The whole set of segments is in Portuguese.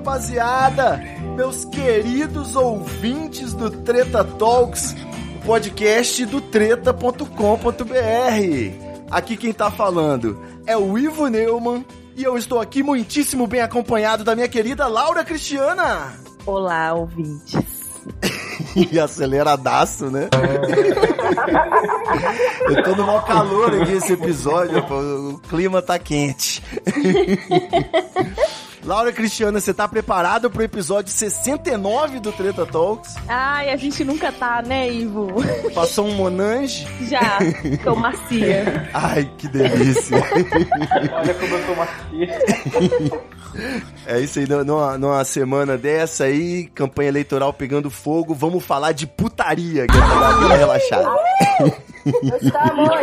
Rapaziada! Meus queridos ouvintes do Treta Talks, o podcast do treta.com.br. Aqui quem tá falando é o Ivo Neumann e eu estou aqui muitíssimo bem acompanhado da minha querida Laura Cristiana. Olá, ouvintes. E aceleradaço, né? Eu tô no maior calor aqui esse episódio, o clima tá quente. Laura Cristiana, você tá preparado pro episódio 69 do Treta Talks? Ai, a gente nunca tá, né, Ivo? Passou um Monange? Já, tô macia. Ai, que delícia. Olha como eu tô macia. É isso aí, numa, numa semana dessa aí, campanha eleitoral pegando fogo, vamos falar de putaria, que é pra dar aquela relaxada.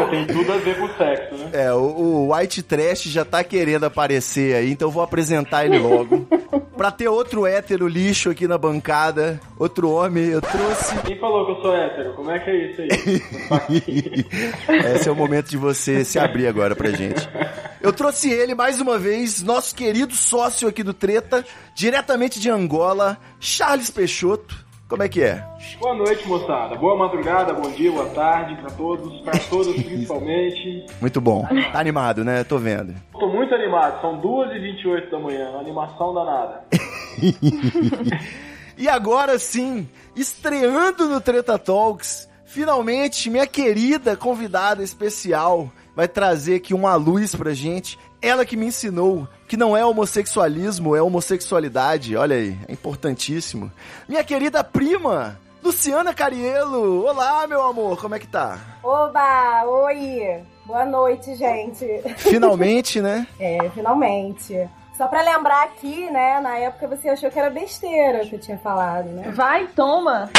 Tem tudo a ver com sexo, né? É, o, o White Trash já tá querendo aparecer aí, então eu vou apresentar ele logo. pra ter outro hétero lixo aqui na bancada, outro homem, eu trouxe. Quem falou que eu sou hétero? Como é que é isso aí? Esse é o momento de você se abrir agora pra gente. Eu trouxe ele mais uma vez, nosso querido sócio aqui do Treta, diretamente de Angola, Charles Peixoto. Como é que é? Boa noite, moçada. Boa madrugada, bom dia, boa tarde pra todos, pra todas principalmente. Muito bom. Tá animado, né? Tô vendo. Tô muito animado, são 2h28 da manhã, uma animação danada. E agora sim, estreando no Treta Talks, finalmente minha querida convidada especial vai trazer aqui uma luz pra gente. Ela que me ensinou que não é homossexualismo, é homossexualidade. Olha aí, é importantíssimo. Minha querida prima, Luciana Carielo. Olá, meu amor, como é que tá? Oba, oi! Boa noite, gente. Finalmente, né? É, finalmente. Só pra lembrar aqui, né, na época você achou que era besteira o que eu tinha falado, né? Vai, toma.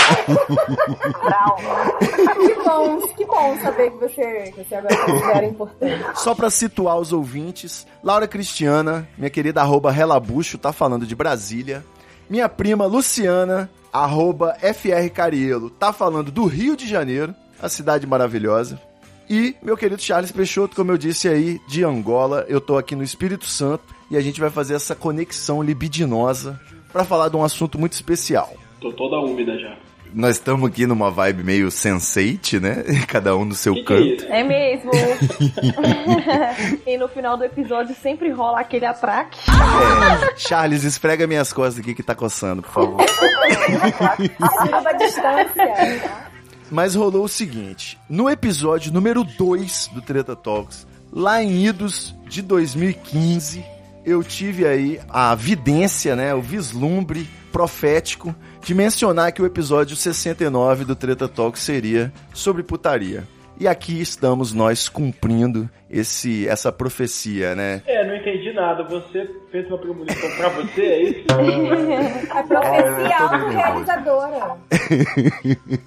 Que bom, que bom saber que você, que você agora considera importante. Só pra situar os ouvintes, Laura Cristiana, minha querida arroba Relabucho, tá falando de Brasília. Minha prima Luciana, arroba FR Carielo, tá falando do Rio de Janeiro, a cidade maravilhosa. E meu querido Charles Peixoto, como eu disse aí, de Angola, eu tô aqui no Espírito Santo e a gente vai fazer essa conexão libidinosa pra falar de um assunto muito especial. Tô toda úmida já. Nós estamos aqui numa vibe meio sensate, né? Cada um no seu Que que é canto. É mesmo. e no final do episódio sempre rola aquele atraque. É, Charles, esfrega minhas costas aqui que tá coçando, por favor. Tira da distância. Mas rolou o seguinte: no episódio número 2 do Treta Talks, lá em idos de 2015, eu tive aí a vidência, né, o vislumbre profético de mencionar que o episódio 69 do Treta Talks seria sobre putaria. E aqui estamos nós cumprindo esse essa profecia, né? É, não entendi nada. Você fez uma premonição pra você, é isso? A profecia autorrealizadora.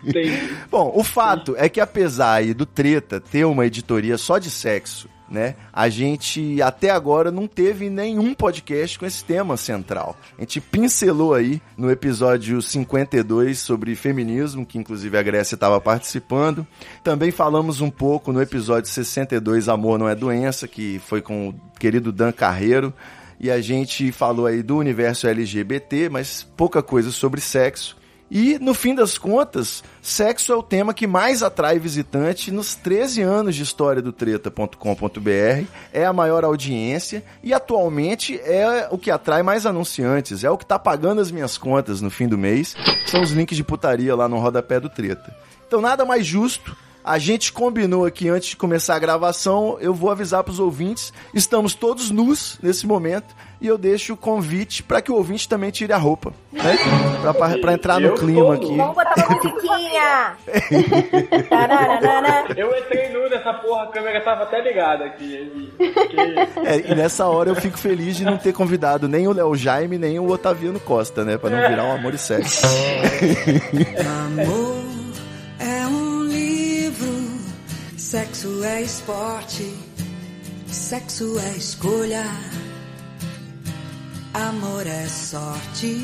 Entendi. Bom, o fato é que apesar aí do Treta ter uma editoria só de sexo, né? A gente até agora não teve nenhum podcast com esse tema central. A gente pincelou aí no episódio 52 sobre feminismo, que inclusive a Grécia estava participando. Também falamos um pouco no episódio 62 Amor não é doença, que foi com o querido Dan Carreiro. E a gente falou aí do universo LGBT, mas pouca coisa sobre sexo. E, no fim das contas, sexo é o tema que mais atrai visitante nos 13 anos de história do treta.com.br. É a maior audiência e, atualmente, é o que atrai mais anunciantes. É o que tá pagando as minhas contas no fim do mês. São os links de putaria lá no rodapé do treta. Então, nada mais justo A gente combinou aqui antes de começar a gravação, eu vou avisar pros ouvintes, estamos todos nus nesse momento e eu deixo o convite para que o ouvinte também tire a roupa, né? Pra entrar no Eu clima tô aqui. Vamos botar uma musiquinha! Eu entrei nu nessa porra, a câmera tava até ligada aqui. É, e nessa hora eu fico feliz de não ter convidado nem o Léo Jaime, nem o Otaviano Costa, né? Pra não virar um amor e sexo. Amor sexo é esporte, sexo é escolha, amor é sorte.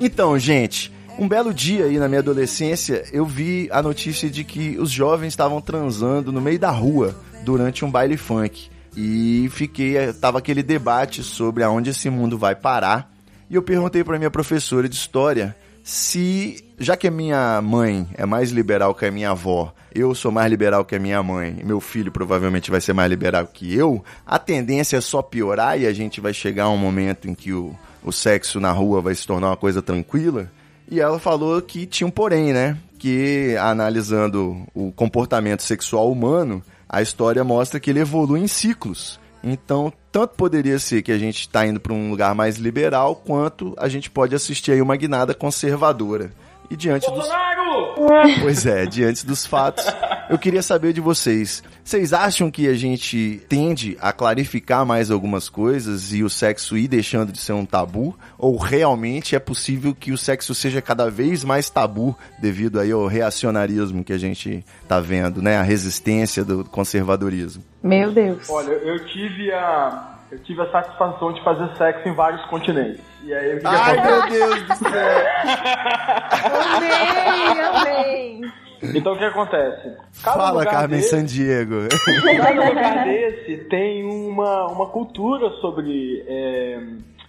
Então, gente, um belo dia aí na minha adolescência, eu vi a notícia de que os jovens estavam transando no meio da rua durante um baile funk. E fiquei, eh, tava aquele debate sobre aonde esse mundo vai parar. E eu perguntei pra minha professora de história se, já que a minha mãe é mais liberal que a minha avó, eu sou mais liberal que a minha mãe, meu filho provavelmente vai ser mais liberal que eu, a tendência é só piorar e a gente vai chegar a um momento em que o, o sexo na rua vai se tornar uma coisa tranquila. E ela falou que tinha um porém, né? Que analisando o comportamento sexual humano, a história mostra que ele evolui em ciclos. Então, tanto poderia ser que a gente está indo para um lugar mais liberal, quanto a gente pode assistir aí uma guinada conservadora. E diante dos Bolsonaro! Pois é, diante dos fatos, eu queria saber de vocês. Vocês acham que a gente tende a clarificar mais algumas coisas e o sexo ir deixando de ser um tabu? Ou realmente é possível que o sexo seja cada vez mais tabu devido aí ao reacionarismo que a gente tá vendo, né? A resistência do conservadorismo. Meu Deus. Olha, eu tive a. Eu tive a satisfação de fazer sexo em vários continentes. E aí o que, que acontece? Deus do céu! Amei, amei. Então o que acontece? Cada Fala, Carmen desse- Sandiego. Cada lugar desse tem uma, uma cultura sobre, é,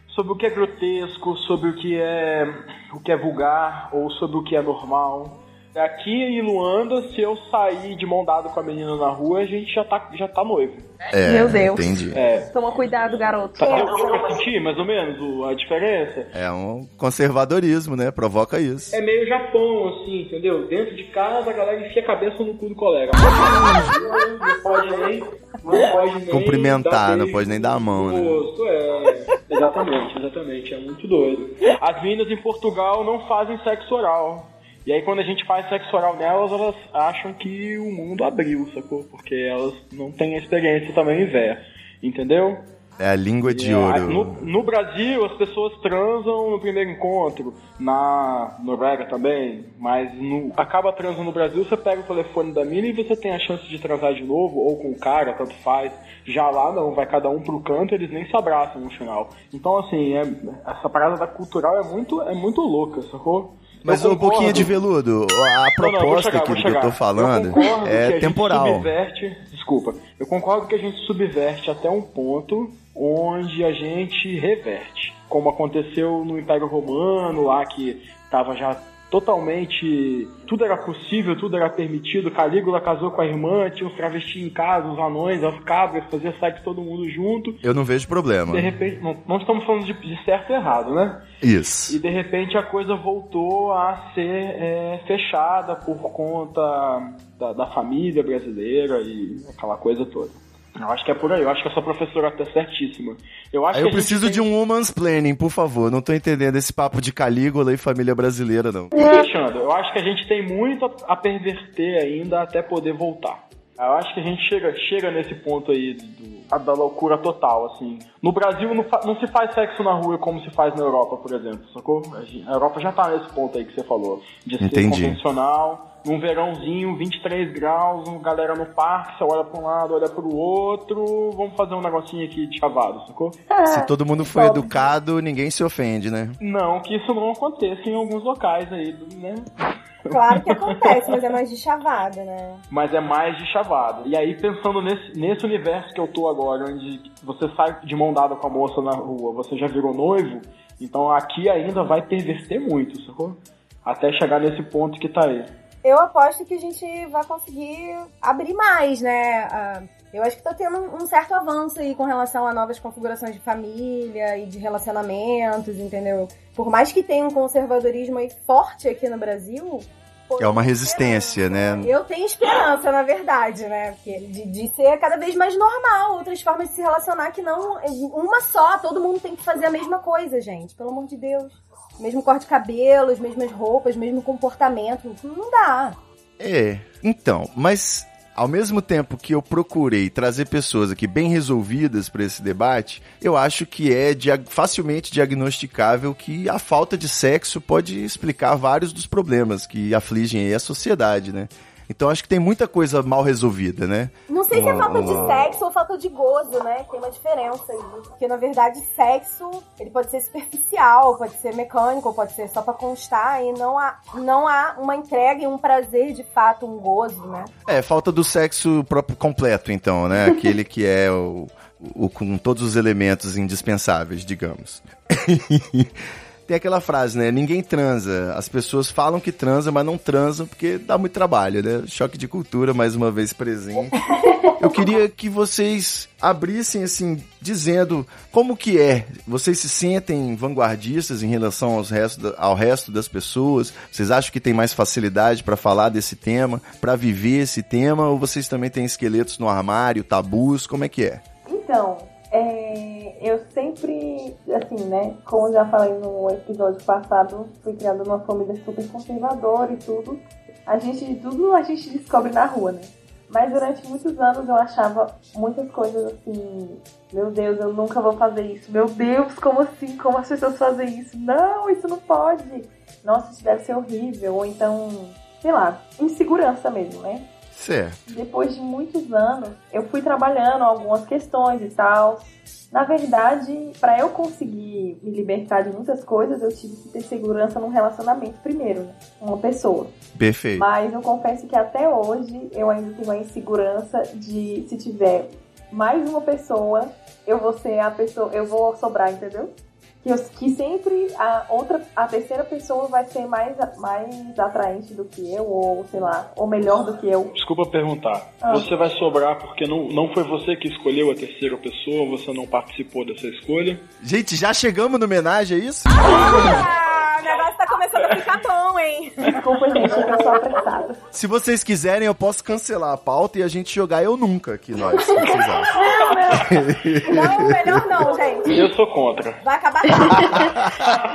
sobre o que é grotesco, sobre o que é, o que é vulgar ou sobre o que é normal. Aqui em Luanda, se eu sair de mão dada com a menina na rua, a gente já tá, já tá noivo. É, Meu Deus. Entendi. É. Toma cuidado, garoto. Tá, deu pra sentir mais ou menos a diferença? É um conservadorismo, né? Provoca isso. É meio Japão, assim, entendeu? Dentro de casa a galera enfia a cabeça no cu do colega. Não pode nem. Não pode nem Cumprimentar, não pode nem dar a mão, né? rosto, é. Exatamente, exatamente. É muito doido. As meninas em Portugal não fazem sexo oral. E aí quando a gente faz sexo oral nelas, elas acham que o mundo abriu, sacou? Porque elas não têm a experiência também inversa. Entendeu? É a língua de É, ouro. No, no Brasil, as pessoas transam no primeiro encontro, na Noruega também, mas no- acaba transando no Brasil, você pega o telefone da mina e você tem a chance de transar de novo, ou com o cara, tanto faz. Já lá não, vai cada um pro canto, eles nem se abraçam no final. Então, assim, é- essa parada da cultural é muito, é muito louca, sacou? Mas Eu um pouquinho de veludo, a não, não, proposta chegar, que eu chegar. tô falando Eu é temporal. subverte, desculpa, eu concordo que a gente subverte até um ponto onde a gente reverte. Como aconteceu no Império Romano, lá que tava já totalmente. Tudo era possível, tudo era permitido. Calígula casou com a irmã, tinha os travestis em casa, os anões, as cabras, fazia sexo todo mundo junto. Eu não vejo problema. De repente, não, não estamos falando de, de certo e errado, né? Isso. E de repente a coisa voltou a ser é, fechada por conta da, da família brasileira e aquela coisa toda. Eu acho que é por aí, eu acho que essa professora tá certíssima. Eu acho Aí que eu a preciso tem- de um woman's planning, por favor. Não tô entendendo esse papo de Calígula e família brasileira, não. Alexandre, eu acho que a gente tem muito a, a perverter ainda até poder voltar. Eu acho que a gente chega, chega nesse ponto aí do- da loucura total, assim. No Brasil não, fa- não se faz sexo na rua como se faz na Europa, por exemplo, sacou? A Europa já tá nesse ponto aí que você falou. De ser Entendi. convencional, num verãozinho, 23 graus, um galera no parque, você olha pra um lado, olha pro outro, vamos fazer um negocinho aqui de chavado, sacou? Se todo mundo for educado, ninguém se ofende, né? Não que isso não aconteça em alguns locais aí, né? Claro que acontece, mas é mais de chavada, né? mas é mais de chavada. E aí, pensando nesse, nesse universo que eu tô agora, onde você sai de mão dada com a moça na rua, você já virou noivo, então aqui ainda vai perverter muito, sacou? Até chegar nesse ponto que tá aí. Eu aposto que a gente vai conseguir abrir mais, né? Ah, eu acho que tá tendo um um certo avanço aí com relação a novas configurações de família e de relacionamentos, entendeu? Por mais que tenha um conservadorismo aí forte aqui no Brasil, É uma resistência, né? Eu tenho esperança, na verdade, né? Porque de, de ser cada vez mais normal, outras formas de se relacionar que não uma só, todo mundo tem que fazer a mesma coisa, gente. Pelo amor de Deus. Mesmo corte de cabelo, as mesmas roupas, mesmo comportamento. Não dá. É, então, mas ao mesmo tempo que eu procurei trazer pessoas aqui bem resolvidas para esse debate, eu acho que é dia facilmente diagnosticável que a falta de sexo pode explicar vários dos problemas que afligem a sociedade, né? Então acho que tem muita coisa mal resolvida, né? Não sei se é falta de sexo ou falta de gozo, né? Tem uma diferença aí. Porque na verdade, sexo, ele pode ser superficial, pode ser mecânico, pode ser só pra constar e não há, não há uma entrega e um prazer de fato, um gozo, né? É, falta do sexo próprio completo, então, né? Aquele que é o, o com todos os elementos indispensáveis, digamos. tem aquela frase, né? Ninguém transa. As pessoas falam que transa, mas não transam porque dá muito trabalho, né? Choque de cultura, mais uma vez presente. Eu queria que vocês abrissem, assim, dizendo como que é. Vocês se sentem vanguardistas em relação aos resto, ao resto das pessoas? Vocês acham que tem mais facilidade para falar desse tema, para viver esse tema? Ou vocês também têm esqueletos no armário, tabus? Como é que é? Então, é, eu sempre, assim, né, como já falei no episódio passado, fui criada numa família super conservadora e tudo. A gente, tudo a gente descobre na rua, né? Mas durante muitos anos eu achava muitas coisas assim, meu Deus, eu nunca vou fazer isso. Meu Deus, como assim? Como as pessoas fazem isso? Não, isso não pode. Nossa, isso deve ser horrível. Ou então, sei lá, insegurança mesmo, né? Certo. Depois de muitos anos, eu fui trabalhando algumas questões e tal. Na verdade, para eu conseguir me libertar de muitas coisas, eu tive que ter segurança num relacionamento primeiro, né? Uma pessoa. Perfeito. Mas eu confesso que até hoje eu ainda tenho a insegurança de se tiver mais uma pessoa, eu vou ser a pessoa, eu vou sobrar, entendeu? Que, eu, que sempre a outra, a terceira pessoa vai ser mais, mais atraente do que eu, ou sei lá, ou melhor do que eu. Desculpa perguntar. Ah. Você vai sobrar porque não, não foi você que escolheu a terceira pessoa, você não participou dessa escolha? Gente, já chegamos no homenagem, é isso? Ah! O negócio tá começando a ficar bom, hein? Desculpa, gente, eu tô apressada. Se vocês quiserem, eu posso cancelar a pauta e a gente jogar Eu Nunca aqui, nós. Não, não. Não, melhor não, gente. Eu sou contra. Vai acabar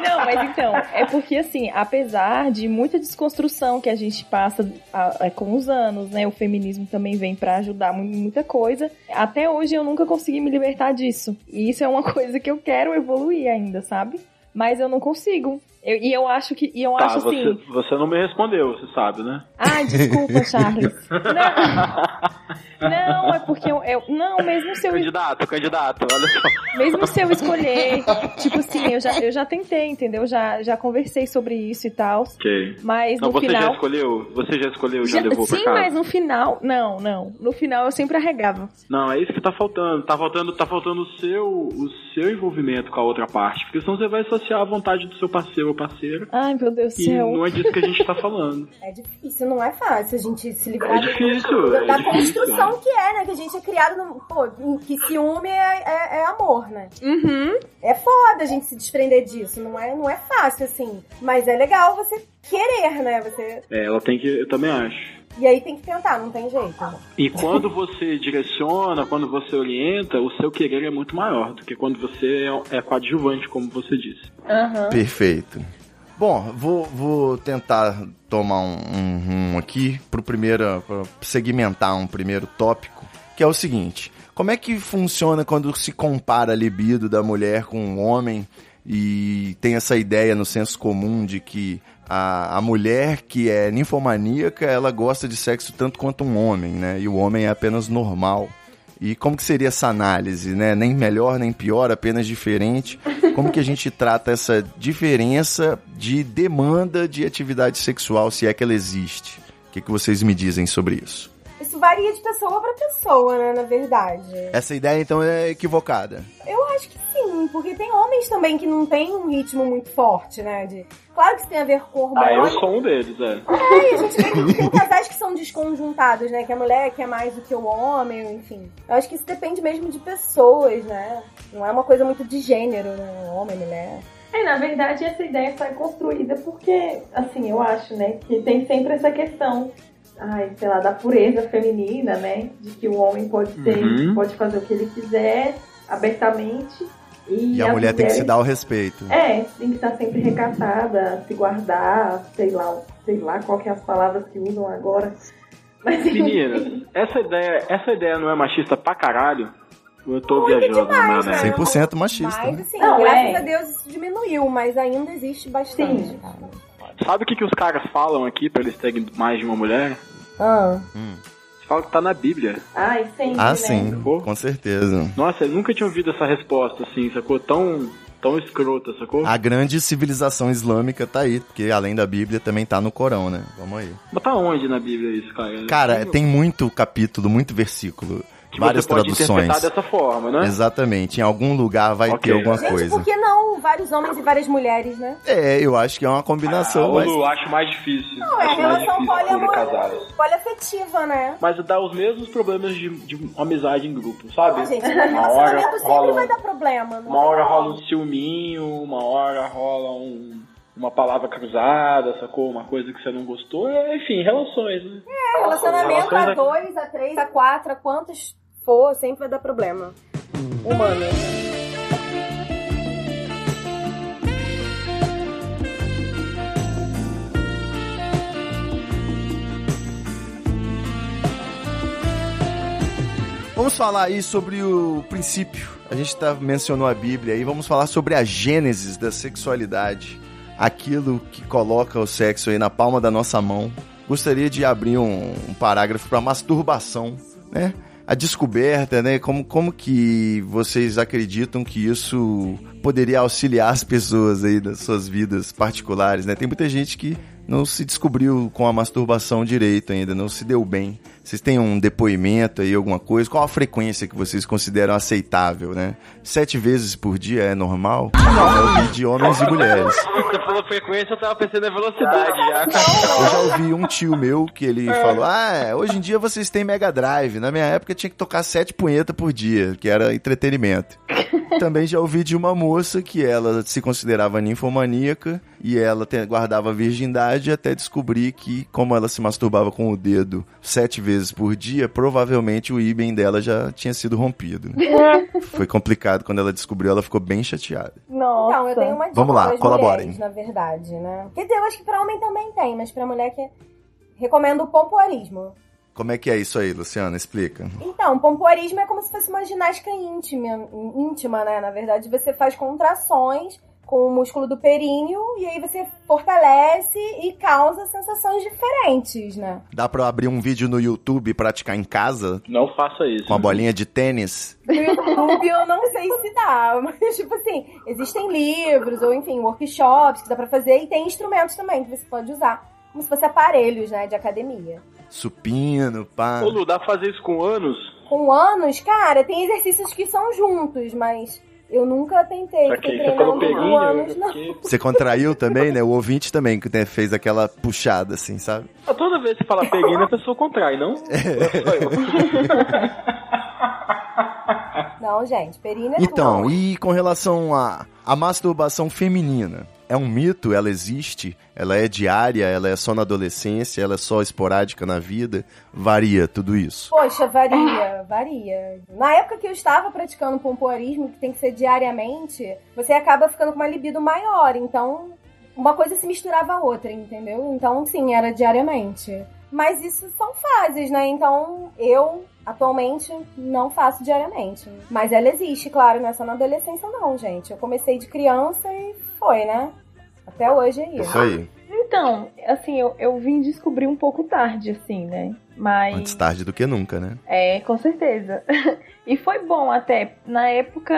Não, mas então, é porque assim, apesar de muita desconstrução que a gente passa a, a, com os anos, né? O feminismo também vem para ajudar muita coisa. Até hoje eu nunca consegui me libertar disso. E isso é uma coisa que eu quero evoluir ainda, sabe? Mas eu não consigo. Eu, e eu acho que. E eu tá, acho você, assim. Você não me respondeu, você sabe, né? Ai, desculpa, Charles. Não, não é porque eu, eu. Não, mesmo se eu. Candidato, candidato, olha só. Mesmo se eu escolher. Tipo assim, eu já, eu já tentei, entendeu? Já, já conversei sobre isso e tal. Ok. Mas não, no você final. já escolheu? Você já escolheu, já, já levou? Sim, mas no final. Não, não. No final eu sempre arregava. Não, é isso que tá faltando. Tá faltando, tá faltando o seu, o seu envolvimento com a outra parte. Porque senão você vai associar a vontade do seu parceiro ou parceira. Ai, meu Deus do céu. não é disso que a gente tá falando. É difícil, não é fácil a gente se livrar É difícil, da, é da difícil, construção que é, né? Que a gente é criado no. Pô, em que ciúme é, é, é amor, né? Uhum. É foda a gente se desprender disso. Não é, não é fácil, assim. Mas é legal você querer, né? Você. É, ela tem que. Eu também acho. E aí tem que tentar, não tem jeito. E quando você direciona, quando você orienta, o seu querer é muito maior do que quando você é, é coadjuvante, como você disse. Aham. Perfeito. Bom, vou, vou tentar tomar um, um rumo aqui pro primeiro, pra segmentar um primeiro tópico, que é o seguinte: como é que funciona quando se compara a libido da mulher com um homem e tem essa ideia no senso comum de que a, a mulher que é ninfomaníaca, ela gosta de sexo tanto quanto um homem, né? E o homem é apenas normal. E como que seria essa análise, né? Nem melhor, nem pior, apenas diferente. Como que a gente trata essa diferença de demanda de atividade sexual, se é que ela existe? O que, que vocês me dizem sobre isso? Isso varia de pessoa pra pessoa, né? Na verdade. Essa ideia, então, é equivocada. Eu acho que sim, porque tem homens também que não tem um ritmo muito forte, né? De... Claro que isso tem a ver com Ah, eu hormônio. sou um deles, é. É, e a gente vê que tem casais que são desconjuntados, né? Que a mulher quer mais do que o homem, enfim. Eu acho que isso depende mesmo de pessoas, né? Não é uma coisa muito de gênero, né? Homem, mulher. É, na verdade, essa ideia foi construída porque, assim, eu acho, né, que tem sempre essa questão, ai, sei lá, da pureza feminina, né, de que o homem pode ser, Uhum. pode fazer o que ele quiser, abertamente, e, E a as mulher tem que se dar o respeito. É, tem que estar sempre recatada, se guardar, sei lá, sei lá qual que é as palavras que usam agora. Mas, Meninas, essa ideia, essa ideia não é machista pra caralho? Eu tô viajando na demais, né? 100% machista. Mas assim, Não, graças é. a Deus isso diminuiu, mas ainda existe bastante. Sim. Sabe o que, que os caras falam aqui pra eles terem mais de uma mulher? Ah. Eles falam que tá na Bíblia. Ai, sempre, Ah, né? sim, com certeza. Nossa, eu nunca tinha ouvido essa resposta assim, sacou? Tão, tão escrota, sacou? A grande civilização islâmica tá aí, porque além da Bíblia também tá no Corão, né? Vamos aí. Mas tá onde na Bíblia isso, cara? Cara, tem muito capítulo, muito versículo, que várias você pode traduções. interpretar dessa forma, né? Exatamente, em algum lugar vai Ok. ter alguma Gente, coisa. por que não vários homens e várias mulheres, né? É, eu acho que é uma Ah, combinação, mas Lu, acho mais difícil. Não, é a relação difícil ser poliamor... casados. poliafetiva, né? Mas dá os mesmos problemas de, de amizade em grupo, sabe? Ah, gente, uma hora relacionamento sempre rola, vai dar problema. não uma hora rola um ciúminho, uma hora rola um, uma palavra cruzada, sacou? Uma coisa que você não gostou. É, Enfim, relações, né? É, relacionamento Relações a é- dois, a três, a quatro, a quantos for, sempre vai dar problema. Humano. Vamos falar aí sobre o princípio. A gente tá, mencionou a Bíblia aí, vamos falar sobre a gênesis da sexualidade. Aquilo que coloca o sexo aí na palma da nossa mão. Gostaria de abrir um, um parágrafo para masturbação, né? A descoberta, né? Como, como que vocês acreditam que isso poderia auxiliar as pessoas aí das suas vidas particulares, né? Tem muita gente que não se descobriu com a masturbação direito ainda, não se deu bem. Vocês têm um depoimento aí, alguma coisa? Qual a frequência que vocês consideram aceitável, né? Sete vezes por dia é normal? Eu ouvi de homens e mulheres. Você falou frequência, eu tava pensando em velocidade já. Eu já ouvi um tio meu que ele falou: Ah, hoje em dia vocês têm Mega Drive. Na minha época tinha que tocar sete punhetas por dia, que era entretenimento. Também já ouvi de uma moça que ela se considerava ninfomaníaca e ela guardava a virgindade até descobrir que, como ela se masturbava com o dedo sete vezes por dia, provavelmente o íben dela já tinha sido rompido. né? Foi complicado quando ela descobriu, ela ficou bem chateada. Nossa. Então, eu tenho uma dica Vamos lá, colaborem. mulheres, na verdade, né? Quer dizer, eu acho que pra homem também tem, mas pra mulher que recomendo o pompoarismo. Como é que é isso aí, Luciana? Explica. Então, pompoarismo é como se fosse uma ginástica íntima, íntima, né? Na verdade, você faz contrações com o músculo do períneo e aí você fortalece e causa sensações diferentes, né? Dá pra abrir um vídeo no YouTube e praticar em casa Não faça isso. com a bolinha de tênis? No YouTube eu não sei se dá, mas tipo assim, existem livros ou enfim, workshops que dá pra fazer e tem instrumentos também que você pode usar, como se fosse aparelhos, né, de academia. Supino, pá. Ô Lu, dá pra fazer isso com anos? Com anos, cara, tem exercícios que são juntos, mas eu nunca tentei você peguinho, anos, Você contraiu também, né? O ouvinte também, que né, fez aquela puxada, assim, sabe? toda vez que fala peguinho, a pessoa contrai, não? Não, gente, períneo é Então, tudo. e com relação à a, masturbação feminina? É um mito? Ela existe? Ela é diária? Ela é só na adolescência? Ela é só esporádica na vida? Varia tudo isso. Poxa, varia, varia. Na época que eu estava praticando pompoarismo, que tem que ser diariamente, você acaba ficando com uma libido maior. Então, uma coisa se misturava à outra, entendeu? Então, sim, era diariamente. Mas isso são fases, né? Então, eu atualmente não faço diariamente. Mas ela existe, claro, não é só na adolescência, não, gente. Eu comecei de criança e foi, né? Até hoje é isso. Isso aí. Então, assim, eu, eu vim descobrir um pouco tarde, assim, né? Mas. Antes tarde do que nunca, né? É, com certeza. e foi bom até. Na época,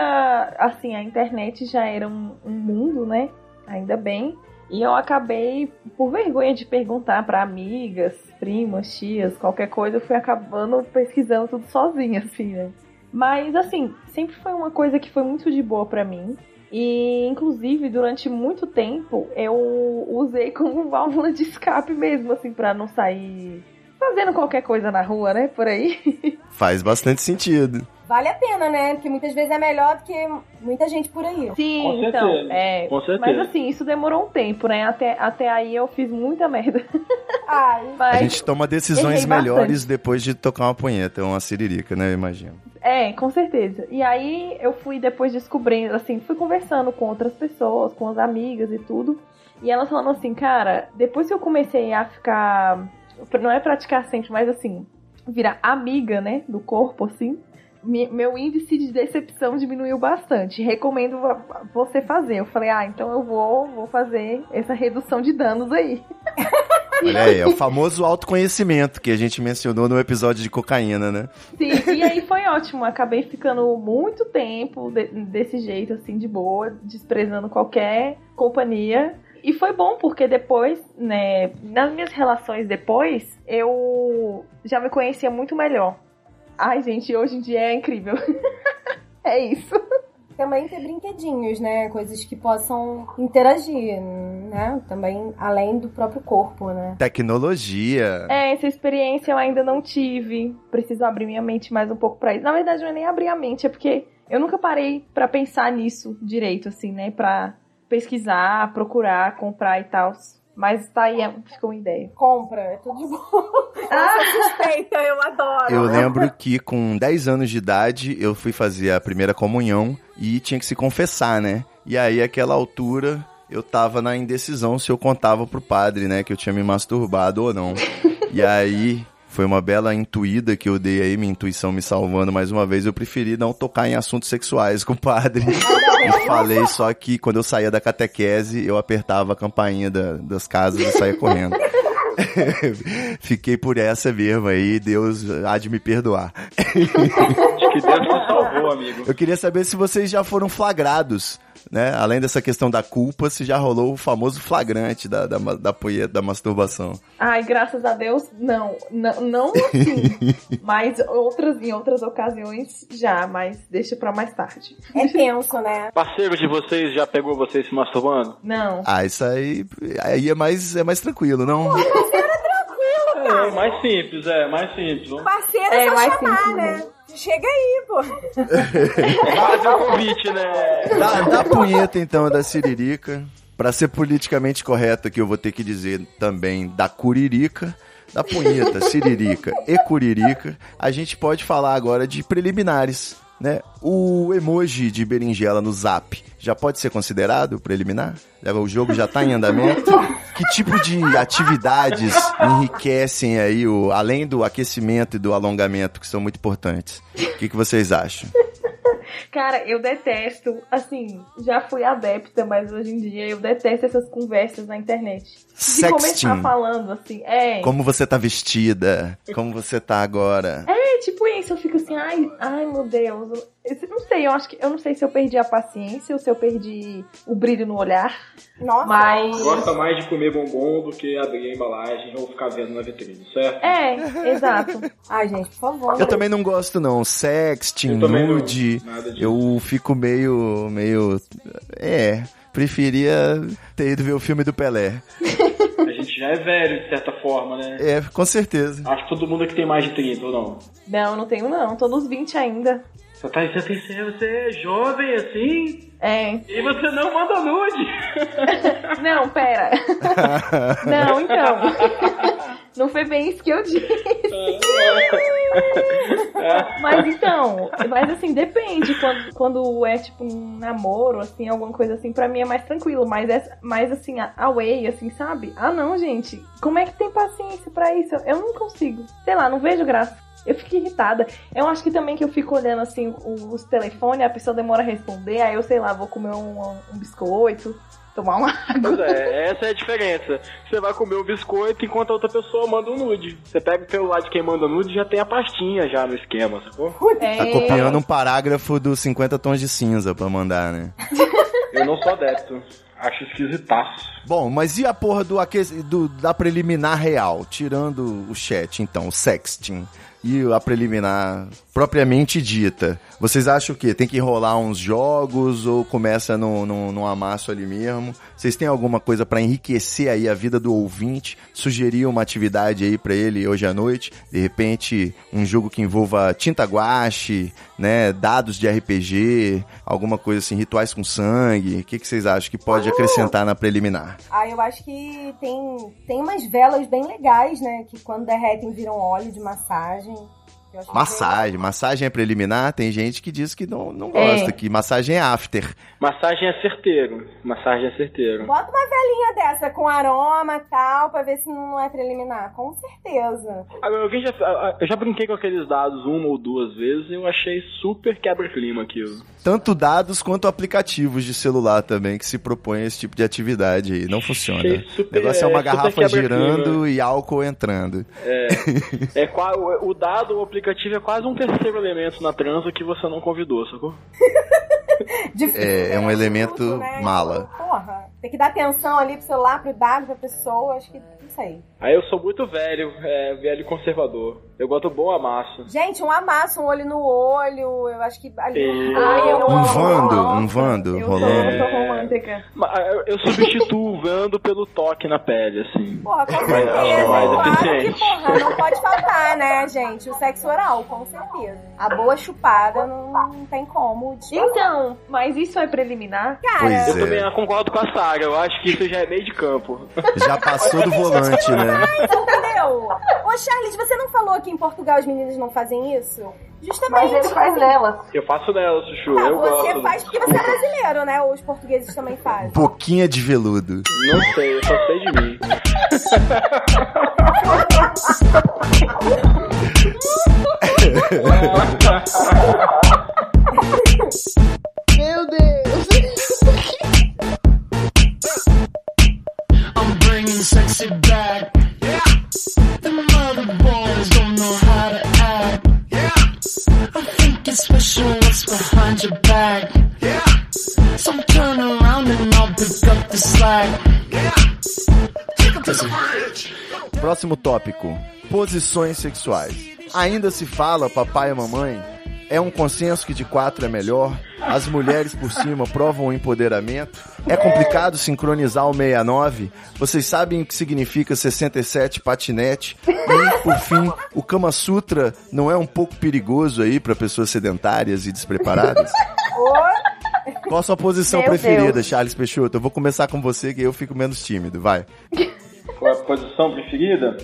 assim, a internet já era um, um mundo, né? Ainda bem. E eu acabei, por vergonha de perguntar para amigas, primas, tias, qualquer coisa, eu fui acabando pesquisando tudo sozinha, assim, né? Mas, assim, sempre foi uma coisa que foi muito de boa para mim. E, inclusive, durante muito tempo, eu usei como válvula de escape mesmo, assim, pra não sair fazendo qualquer coisa na rua, né? Por aí. Faz bastante sentido. Vale a pena, né? Porque muitas vezes é melhor do que muita gente por aí. Sim, Com então. certeza, É, com certeza. Mas assim, isso demorou um tempo, né? Até, até aí eu fiz muita merda. Ai, Mas, A gente toma decisões errei bastante. melhores depois de tocar uma punheta, uma siririca, né? Eu imagino. É, com certeza. E aí eu fui depois descobrindo, assim, fui conversando com outras pessoas, com as amigas e tudo. E elas falando assim, cara, depois que eu comecei a ficar. Não é praticar sempre, mas assim, virar amiga, né? Do corpo, assim. Meu índice de decepção diminuiu bastante. Recomendo vo- você fazer. Eu falei, ah, então eu vou, vou fazer essa redução de danos aí. Olha aí, é o famoso autoconhecimento que a gente mencionou no episódio de cocaína, né? Sim, e aí foi ótimo. Acabei ficando muito tempo de- desse jeito, assim, de boa, desprezando qualquer companhia. E foi bom, porque depois, né, nas minhas relações depois, eu já me conhecia muito melhor. Ai, gente, hoje em dia é incrível. é isso. também ter brinquedinhos, né? Coisas que possam interagir, né? Também além do próprio corpo, né? Tecnologia. É, essa experiência eu ainda não tive. Preciso abrir minha mente mais um pouco pra isso. Na verdade, não é nem abrir a mente, é porque eu nunca parei pra pensar nisso direito, assim, né? Pra pesquisar, procurar, comprar e tal. Mas tá aí, é- ficou uma ideia. Compra, é tudo de bom. Ah! Eu suspeita, eu adoro. Eu lembro que com 10 anos de idade eu fui fazer a primeira comunhão e tinha que se confessar, né? E aí, aquela altura, eu tava na indecisão se eu contava pro padre, né, que eu tinha me masturbado ou não. E aí, foi uma bela intuída que eu dei aí, minha intuição me salvando mais uma vez. Eu preferi não tocar em assuntos sexuais com o padre. Eu falei só que quando eu saía da catequese, eu apertava a campainha da- das casas e saía correndo. Fiquei por essa mesmo aí, Deus há de me perdoar. Acho que Deus te salvou, amigo. Eu queria saber se vocês já foram flagrados, né? Além dessa questão da culpa, se já rolou o famoso flagrante da, da, da punheta, da masturbação. Ai, graças a Deus, não. Não, não assim. mas outras, em outras ocasiões já, mas deixa pra mais tarde. É tenso, né? Parceiro de vocês já pegou vocês se masturbando? Não. Ah, isso aí, aí é, mais, é mais tranquilo, não? É, mais simples, é, mais simples. Parceiro É, é só mais chamar, simples, né? Chega aí, pô. fazer o convite, né? Da, da punheta, então, da siririca. Pra ser politicamente correto aqui, eu vou ter que dizer também da curirica. Da punheta, siririca e curirica. A gente pode falar agora de preliminares, né? O emoji de berinjela no zap já pode ser considerado preliminar? O jogo já tá em andamento? Que tipo de atividades enriquecem aí, o, além do aquecimento e do alongamento, que são muito importantes? O que, que vocês acham? Cara, eu detesto, assim, já fui adepta, mas hoje em dia eu detesto essas conversas na internet. De começar Sexting. falando, assim, é. Como você tá vestida? Como você tá agora? É tipo isso, eu fico assim, ai, ai meu Deus. Eu não sei, eu acho que. Eu não sei se eu perdi a paciência ou se eu perdi o brilho no olhar. Nossa. Mas. Gosta mais de comer bombom do que abrir a embalagem ou ficar vendo na vitrine, certo? É, exato. Ai, gente, por favor. Eu também não gosto não. Sexting, não. nude. Nada disso. Eu fico meio. meio. É. Preferia ter ido ver o filme do Pelé. A gente já é velho, de certa forma, né? É, com certeza. Acho que todo mundo aqui tem mais de 30, ou não? Não, não tenho não. Tô nos 20 ainda. Você, tá, você, tem, você é jovem assim? É. E você não manda nude? Não, pera. Não, então. Não foi bem isso que eu disse. Mas então, mas assim, depende. Quando, quando é tipo um namoro, assim, alguma coisa assim, pra mim é mais tranquilo. Mas, é, mais assim, a- away, assim, sabe? Ah, não, gente. Como é que tem paciência pra isso? Eu não consigo. Sei lá, não vejo graça. Eu fico irritada. Eu acho que também que eu fico olhando assim os telefones, a pessoa demora a responder, aí eu sei lá, vou comer um, um biscoito, tomar uma água. Pois é, essa é a diferença. Você vai comer um biscoito enquanto a outra pessoa manda um nude. Você pega o celular de quem manda nude e já tem a pastinha já no esquema, sacou? É, Tá copiando um parágrafo dos 50 tons de cinza pra mandar, né? Eu não sou adepto. Acho esquisitaço. Bom, mas e a porra do, aque... do da preliminar real? Tirando o chat, então, o sexting. e a preliminar propriamente dita. Vocês acham o quê? Tem que rolar uns jogos ou começa no, no, no amasso ali mesmo? Vocês têm alguma coisa pra enriquecer aí a vida do ouvinte? Sugerir uma atividade aí pra ele hoje à noite? De repente, um jogo que envolva tinta guache, né? Dados de RPG, alguma coisa assim, rituais com sangue. O que, que vocês acham que pode acrescentar na preliminar? Ah, eu acho que tem, tem umas velas bem legais, né? Que quando derretem viram óleo de massagem. Eu Massagem. Massagem é preliminar? Tem gente que diz que não, não gosta, É. que massagem é after. Massagem é certeiro. Massagem é certeiro. Bota uma velinha dessa com aroma e tal, pra ver se não é preliminar. Com certeza. Agora, alguém já, eu já brinquei com aqueles dados uma ou duas vezes e eu achei super quebra-clima aquilo. Tanto dados quanto aplicativos de celular também que se propõem a esse tipo de atividade aí. Não funciona. Achei O super- negócio é uma é, super garrafa girando e álcool entrando. É qua- o dado, o aplicativo é quase um terceiro elemento na transa que você não convidou, sacou? Difícil, É, é um né? elemento né? mala. Porra, tem que dar atenção ali pro celular, pro dado, pra pessoa. Acho que não sei. Aí eu sou muito velho, é, velho conservador. Eu gosto bom amasso. Gente, um amasso, um olho no olho. Eu acho que ali. É. Ai, eu Um vando, um vando Eu sou, rolando. eu sou romântica. Mas, ah, eu- Eu substituo o vando pelo toque na pele, assim. Porra, com Mas- certeza. mais claro que, porra, não pode faltar, né, gente? O sexo oral, com certeza. A boa chupada não, não tem como. Então, mas isso é preliminar? Cara, Pois Eu é. também concordo com a Saga, eu acho que isso já é meio de campo. Já passou do volante, né? Mas entendeu? Ô, Charles, você não falou que em Portugal as meninas não fazem isso? Justamente. Mas ele faz nela. Eu faço nela, Chuchu, Tá, eu você gosto. faz porque você é brasileiro, né? Ou os portugueses também fazem. Boquinha de veludo. Não sei, eu só sei de mim. I'm bringing sexy back. Behind your back. Yeah. So turn around and I'll pick up the slack. Yeah. Próximo tópico: posições sexuais. Ainda se fala, papai e mamãe, é um consenso que de quatro é melhor. As mulheres por cima provam o empoderamento. É complicado sincronizar o 69. Vocês sabem o que significa 67 patinete. E, por fim, o Kama Sutra não é um pouco perigoso aí para pessoas sedentárias e despreparadas? Qual a sua posição Meu preferida, Deus. Charles Peixoto? Eu vou começar com você que eu fico menos tímido. Vai. Qual a posição preferida?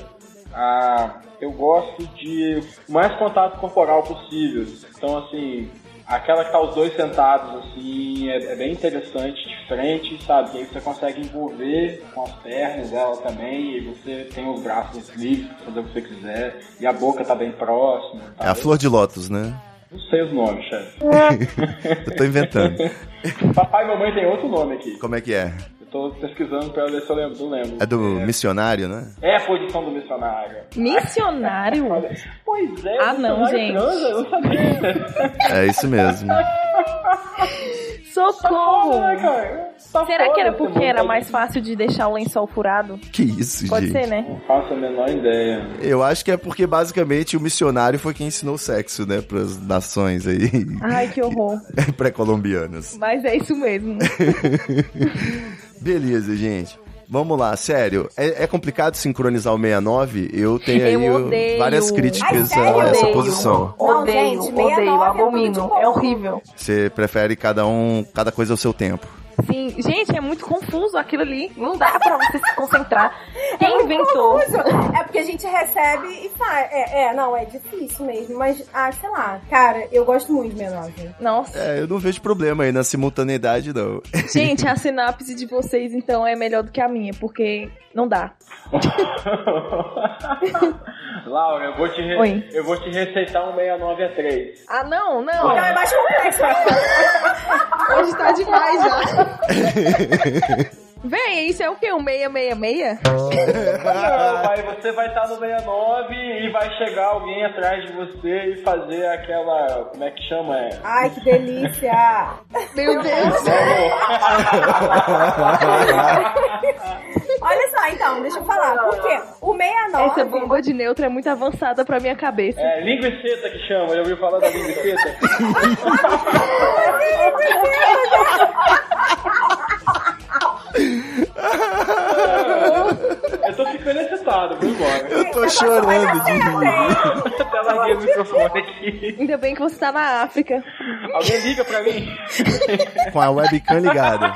Ah, eu gosto de o mais contato corporal possível. Então, assim, aquela que tá os dois sentados, assim, é, é bem interessante, de frente, sabe? Que aí você consegue envolver com as pernas dela também, e você tem os braços livres pra fazer o que você quiser, e a boca tá bem próxima. Tá? É a flor de lótus, né? Não sei os nomes, chefe. Eu tô inventando. Papai e mamãe tem outro nome aqui. Como é que é? Eu tô pesquisando pra ver se eu lembro. Não lembro. É do missionário, né? É a posição do missionário. Missionário? Pois é, Ah, não, gente. transa, eu não sabia. É isso mesmo. Socorro! Né? Tá Será que era porque era mais fácil de deixar o lençol furado? Que isso, Pode gente. ser, né? Não faço a menor ideia. Eu acho que é porque basicamente o missionário foi quem ensinou sexo, né, pras nações aí Ai, que horror. pré-colombianas. Mas é isso mesmo. Beleza, gente. Vamos lá, sério. É, é complicado sincronizar o 69? Eu tenho aí Eu odeio. várias críticas Ai, sério? a essa Odeio. posição. Não, Odeio, gente, odeio, 69 é abomino. É horrível. Você prefere cada um, cada coisa ao seu tempo. Sim, gente, é muito confuso aquilo ali. Não dá pra você se concentrar. Quem inventou? Confuso. É porque a gente recebe e faz. É, é, não, é difícil mesmo. Mas, ah, sei lá. Cara, eu gosto muito de menor. Nossa. É, eu não vejo problema aí na simultaneidade, não. Gente, a sinapse de vocês, então, é melhor do que a minha, porque não dá. Laura, eu vou te, re- Oi. eu vou te receitar um 69 a 3. Ah, não, não. Não, é mais complexo. Hoje tá demais já. Véi, isso é o quê? Um 666? Não, vai, você vai estar no 69 e vai chegar alguém atrás de você e fazer aquela. Como é que chama? É? Ai, que delícia. Meu Deus. Olha só, então, deixa eu falar. Por quê? O 69. Essa bomba de neutro é muito avançada pra minha cabeça. É, linguiceta que chama, já ouviu falar da linguiceta? Eu tô ficando excitado, vou embora. Eu tô chorando de rir. Até larguei o microfone aqui. Ainda bem que você tá na África. Alguém liga pra mim? Com a webcam ligada.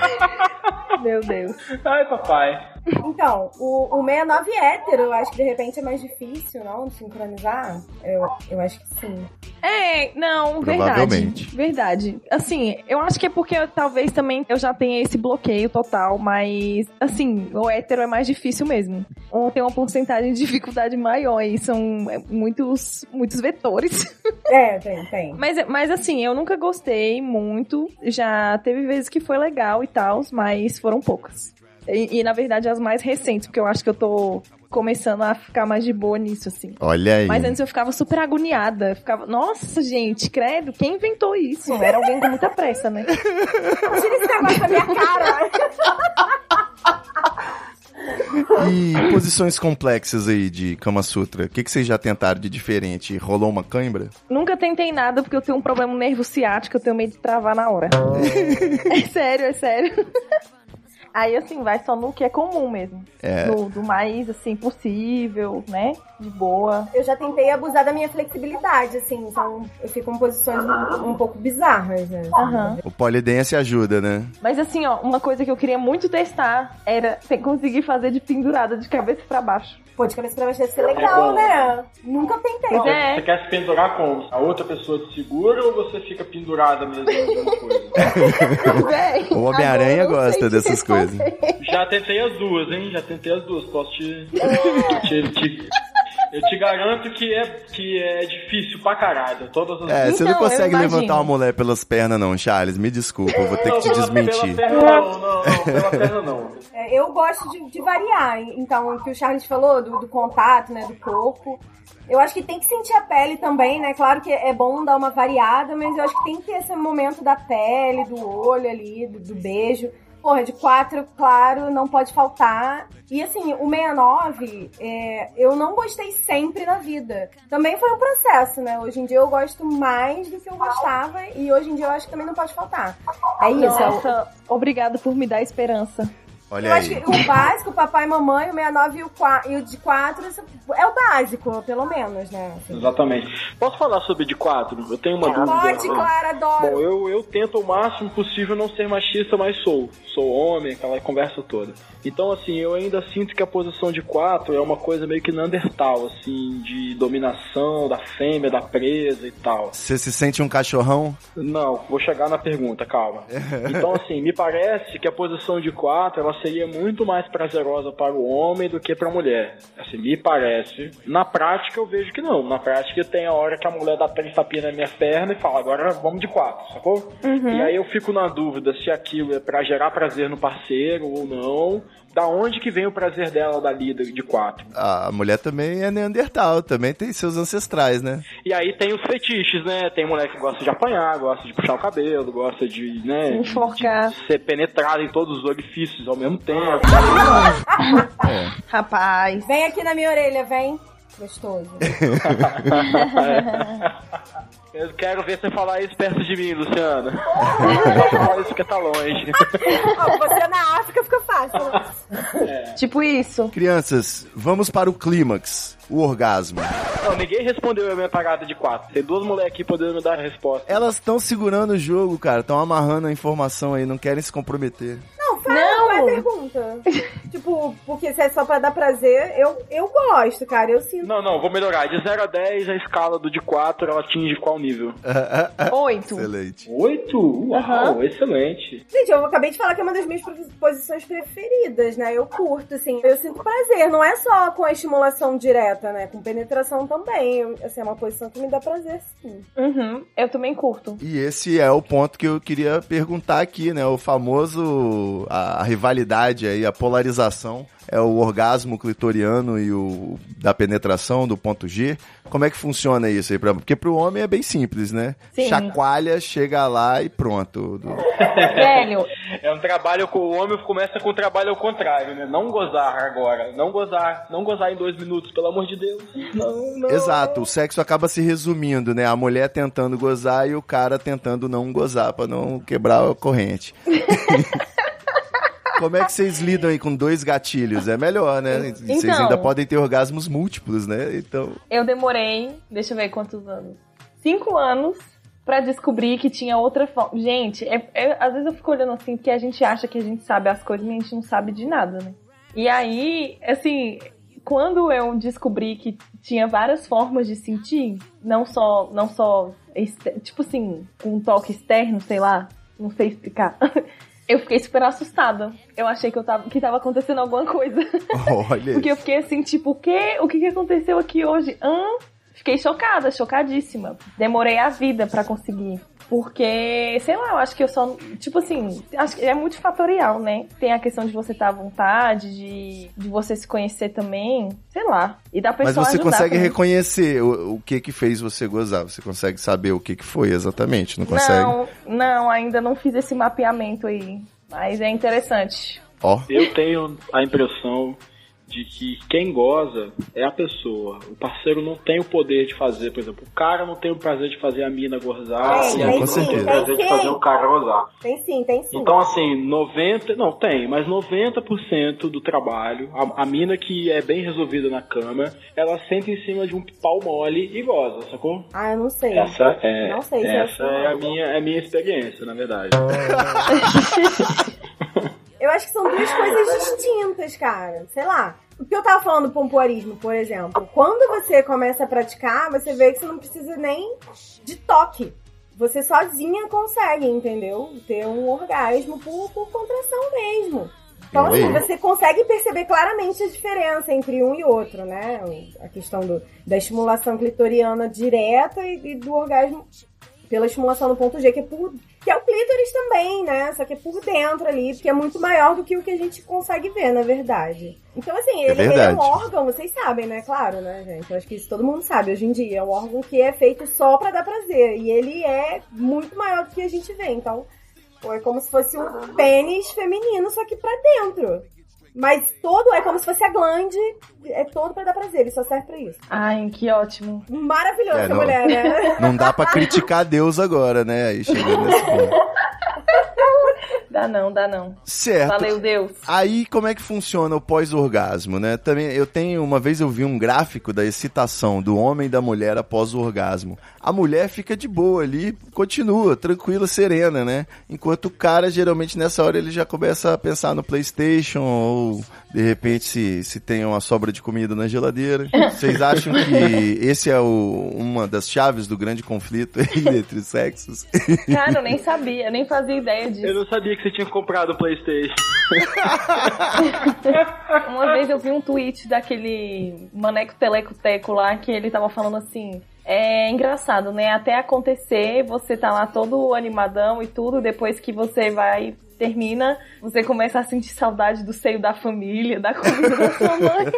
Meu Deus. Ai, papai. Então, o, o 69 hétero, eu acho que de repente é mais difícil, não? De sincronizar? Eu, eu acho que sim. É, não, verdade. Provavelmente. Verdade. Assim, eu acho que é porque eu, talvez também eu já tenha esse bloqueio total, mas, assim, o hétero é mais difícil mesmo. Um tem uma porcentagem de dificuldade maior e são é, muitos, muitos vetores. É, tem, tem. Mas, mas assim, eu nunca gostei muito. Já teve vezes que foi legal e tal, mas foram poucas. E, e, na verdade as mais recentes, porque eu acho que eu tô começando a ficar mais de boa nisso, assim. Olha aí. Mas antes eu ficava super agoniada. Ficava, nossa, gente, credo, quem inventou isso? Era alguém com muita pressa, né? Tira esse negócio da minha cara. E posições complexas aí de Kama Sutra? O que, que vocês já tentaram de diferente? Rolou uma cãibra? Nunca tentei nada porque eu tenho um problema nervo ciático, eu tenho medo de travar na hora. é sério, é sério. Aí, assim, vai só no que é comum mesmo. É. No, do mais, assim, possível, né? De boa. Eu já tentei abusar da minha flexibilidade, assim, então eu fico em posições um, um pouco bizarras, né? Aham. O polidense ajuda, né? Mas assim, ó, uma coisa que eu queria muito testar era conseguir fazer de pendurada de cabeça pra baixo. Pô, de cabeça pra baixo deve ser legal, né? Nunca tentei. Pois é. Você quer se pendurar como? A outra pessoa te segura ou você fica pendurada mesmo coisa? O Homem-Aranha não gosta dessas coisas. Já tentei as duas, hein? Já tentei as duas. Posso te. te, te- eu te garanto que é, que é difícil pra caralho. Todas as É, você não Então, consegue levantar uma mulher pelas pernas, não, Charles. Me desculpa, eu vou ter que te pela- desmentir. Pela perna não, não, não, pela perna não. É, eu gosto de, de variar. Então, o que o Charles falou do, do contato, né, do corpo. Eu acho que tem que sentir a pele também, né? Claro que é bom dar uma variada, mas eu acho que tem que ter esse momento da pele, do olho ali, do, do beijo. Porra, de quatro, claro, não pode faltar. E assim, o 69, é, eu não gostei sempre na vida. Também foi um processo, né? Hoje em dia eu gosto mais do que eu gostava e hoje em dia eu acho que também não pode faltar. É isso. Nossa, obrigada por me dar esperança. Olha Eu acho aí. que o básico, o papai e mamãe, o 69 e o, 4, e o de 4 é o básico, pelo menos, né? Exatamente. Posso falar sobre de quatro? Eu tenho uma dúvida. Pode, Clara, adoro. Bom, eu, eu tento o máximo possível não ser machista, mas sou. Sou homem, aquela conversa toda. Então, assim, eu ainda sinto que a posição de quatro é uma coisa meio que Neandertal, assim, de dominação da fêmea, da presa e tal. Você se sente um cachorrão? Não, vou chegar na pergunta, calma. Então, assim, me parece que a posição de quatro ela seria muito mais prazerosa para o homem do que para a mulher. Assim, me parece. Na prática, eu vejo que não. Na prática, tem a hora que a mulher dá três tapinhas na minha perna e fala, agora vamos de quatro, sacou? E aí eu fico na dúvida se aquilo é para gerar prazer no parceiro ou não. Da onde que vem o prazer dela dali de de quatro? A mulher também é neandertal, também tem seus ancestrais, né? E aí tem os fetiches, né? Tem mulher que gosta de apanhar, gosta de puxar o cabelo, gosta de, né? Enforcar. de ser penetrada em todos os orifícios ao mesmo tempo. Rapaz. Vem aqui na minha orelha, vem. Gostoso. Eu quero ver você falar isso perto de mim, Luciana. Não fala isso que tá longe. Ó, você na África fica fácil. né? Tipo isso. Crianças, vamos para o clímax, o orgasmo. Não, ninguém respondeu a minha parada de quatro. Tem duas mulheres aqui podendo me dar a resposta. Elas estão segurando o jogo, cara, estão amarrando a informação aí, não querem se comprometer. Não, é a pergunta? tipo, porque se é só pra dar prazer, eu, eu gosto, cara. Eu sinto. Não, não, vou melhorar. De 0 a 10, a escala do de 4, ela atinge qual nível? Oito. Excelente. 8? Uau, excelente. Gente, eu acabei de falar que é uma das minhas posições preferidas, né? Eu curto, assim. Eu sinto prazer. Não é só com a estimulação direta, né? Com penetração também. Assim, é uma posição que me dá prazer, sim. Uhum. Eu também curto. E esse é o ponto que eu queria perguntar aqui, né? O famoso. a, a rivalidade rivalidade aí, a polarização é o orgasmo clitoriano e o da penetração do ponto G. Como é que funciona isso aí? pra- Porque pro homem é bem simples, né? Sim. Chacoalha, chega lá e pronto. Do- Velho, É um trabalho com o homem começa com o trabalho ao contrário, né? Não gozar agora, não gozar, não gozar em dois minutos, pelo amor de Deus. Não, não. Exato, o sexo acaba se resumindo, né? A mulher tentando gozar e o cara tentando não gozar pra não quebrar a corrente. Como é que vocês lidam aí com dois gatilhos? É melhor, né? Vocês Então. ainda podem ter orgasmos múltiplos, né? Então, eu demorei, deixa eu ver quantos anos. Cinco anos pra descobrir que tinha outra forma. Gente, é- é- às vezes eu fico olhando assim, porque a gente acha que a gente sabe as coisas e a gente não sabe de nada, né? E aí, assim, quando eu descobri que tinha várias formas de sentir, não só, não só, tipo assim, com um toque externo, sei lá, não sei explicar. Eu fiquei super assustada. Eu achei que eu tava, que tava acontecendo alguma coisa. olha. Porque eu fiquei assim, tipo, o quê? O que, que aconteceu aqui hoje? Hã? Fiquei chocada, chocadíssima. Demorei a vida pra conseguir. Porque, sei lá, eu acho que eu só. Tipo assim, acho que é multifatorial, né? Tem a questão de você estar à vontade, de, de você se conhecer também. Sei lá. E da Mas pessoa você ajudar consegue também. reconhecer o, o que que fez você gozar? Você consegue saber o que que foi exatamente? Não consegue? Não, não, ainda não fiz esse mapeamento aí. Mas é interessante. Ó, Eu tenho a impressão de que quem goza é a pessoa. O parceiro não tem o poder de fazer, por exemplo, o cara não tem o prazer de fazer a mina gozar Tem, e a sim, não tem o tem prazer de sim. fazer o cara gozar. Tem sim, tem sim. Então, assim, 90. Não, tem, mas 90% do trabalho, a, a mina que é bem resolvida na cama, ela senta em cima de um pau mole e goza, sacou? Ah, eu não sei. Essa é, Não sei se é essa assim, é a minha, é a minha experiência, na verdade. Eu acho que são duas coisas distintas, cara. Sei lá. O que eu tava falando do pompoarismo, por exemplo. Quando você começa a praticar, você vê que você não precisa nem de toque. Você sozinha consegue, entendeu? Ter um orgasmo por, por contração mesmo. Então, assim, você consegue perceber claramente a diferença entre um e outro, né? A questão do, da estimulação clitoriana direta e, e do orgasmo pela estimulação no ponto G, que é por. Que é o clítoris também, né? Só que é por dentro ali, porque é muito maior do que o que a gente consegue ver, na verdade. Então, assim, ele, ele é verdade. um órgão, vocês sabem, né? Claro, né, gente? Eu acho que isso todo mundo sabe hoje em dia. É um órgão que é feito só pra dar prazer. E ele é muito maior do que a gente vê. Então, é como se fosse um pênis feminino, só que pra dentro. Mas todo é como se fosse a glande, é todo pra dar prazer, ele só serve pra isso. Ai, que ótimo. Maravilhoso É, essa não. mulher, né? não dá pra criticar Deus agora, né? Aí chegando nesse ponto. Dá não, dá não. Certo. Valeu, Deus. Aí como é que funciona o pós-orgasmo, né? Também eu tenho uma vez eu vi um gráfico da excitação do homem e da mulher após o orgasmo. A mulher fica de boa ali, continua tranquila, serena, né? Enquanto o cara geralmente nessa hora ele já começa a pensar no PlayStation ou de repente se, se tem uma sobra de comida na geladeira. Vocês acham que esse é o, uma das chaves do grande conflito entre os sexos? Cara, eu nem sabia, eu nem fazia ideia disso. Eu não sabia que você tinha comprado o PlayStation. Uma vez eu vi um tweet daquele Maneco Teleco Teco lá que ele tava falando assim. É engraçado, né? Até acontecer, você tá lá todo animadão e tudo, depois que você vai, termina, você começa a sentir saudade do seio da família, da comida da sua mãe.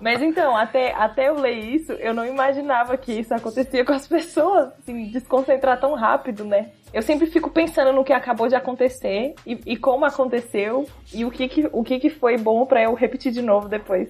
Mas então, até, até eu ler isso, eu não imaginava que isso acontecia com as pessoas, assim, desconcentrar tão rápido, né? Eu sempre fico pensando no que acabou de acontecer e, e como aconteceu e o que que, o que que foi bom pra eu repetir de novo depois.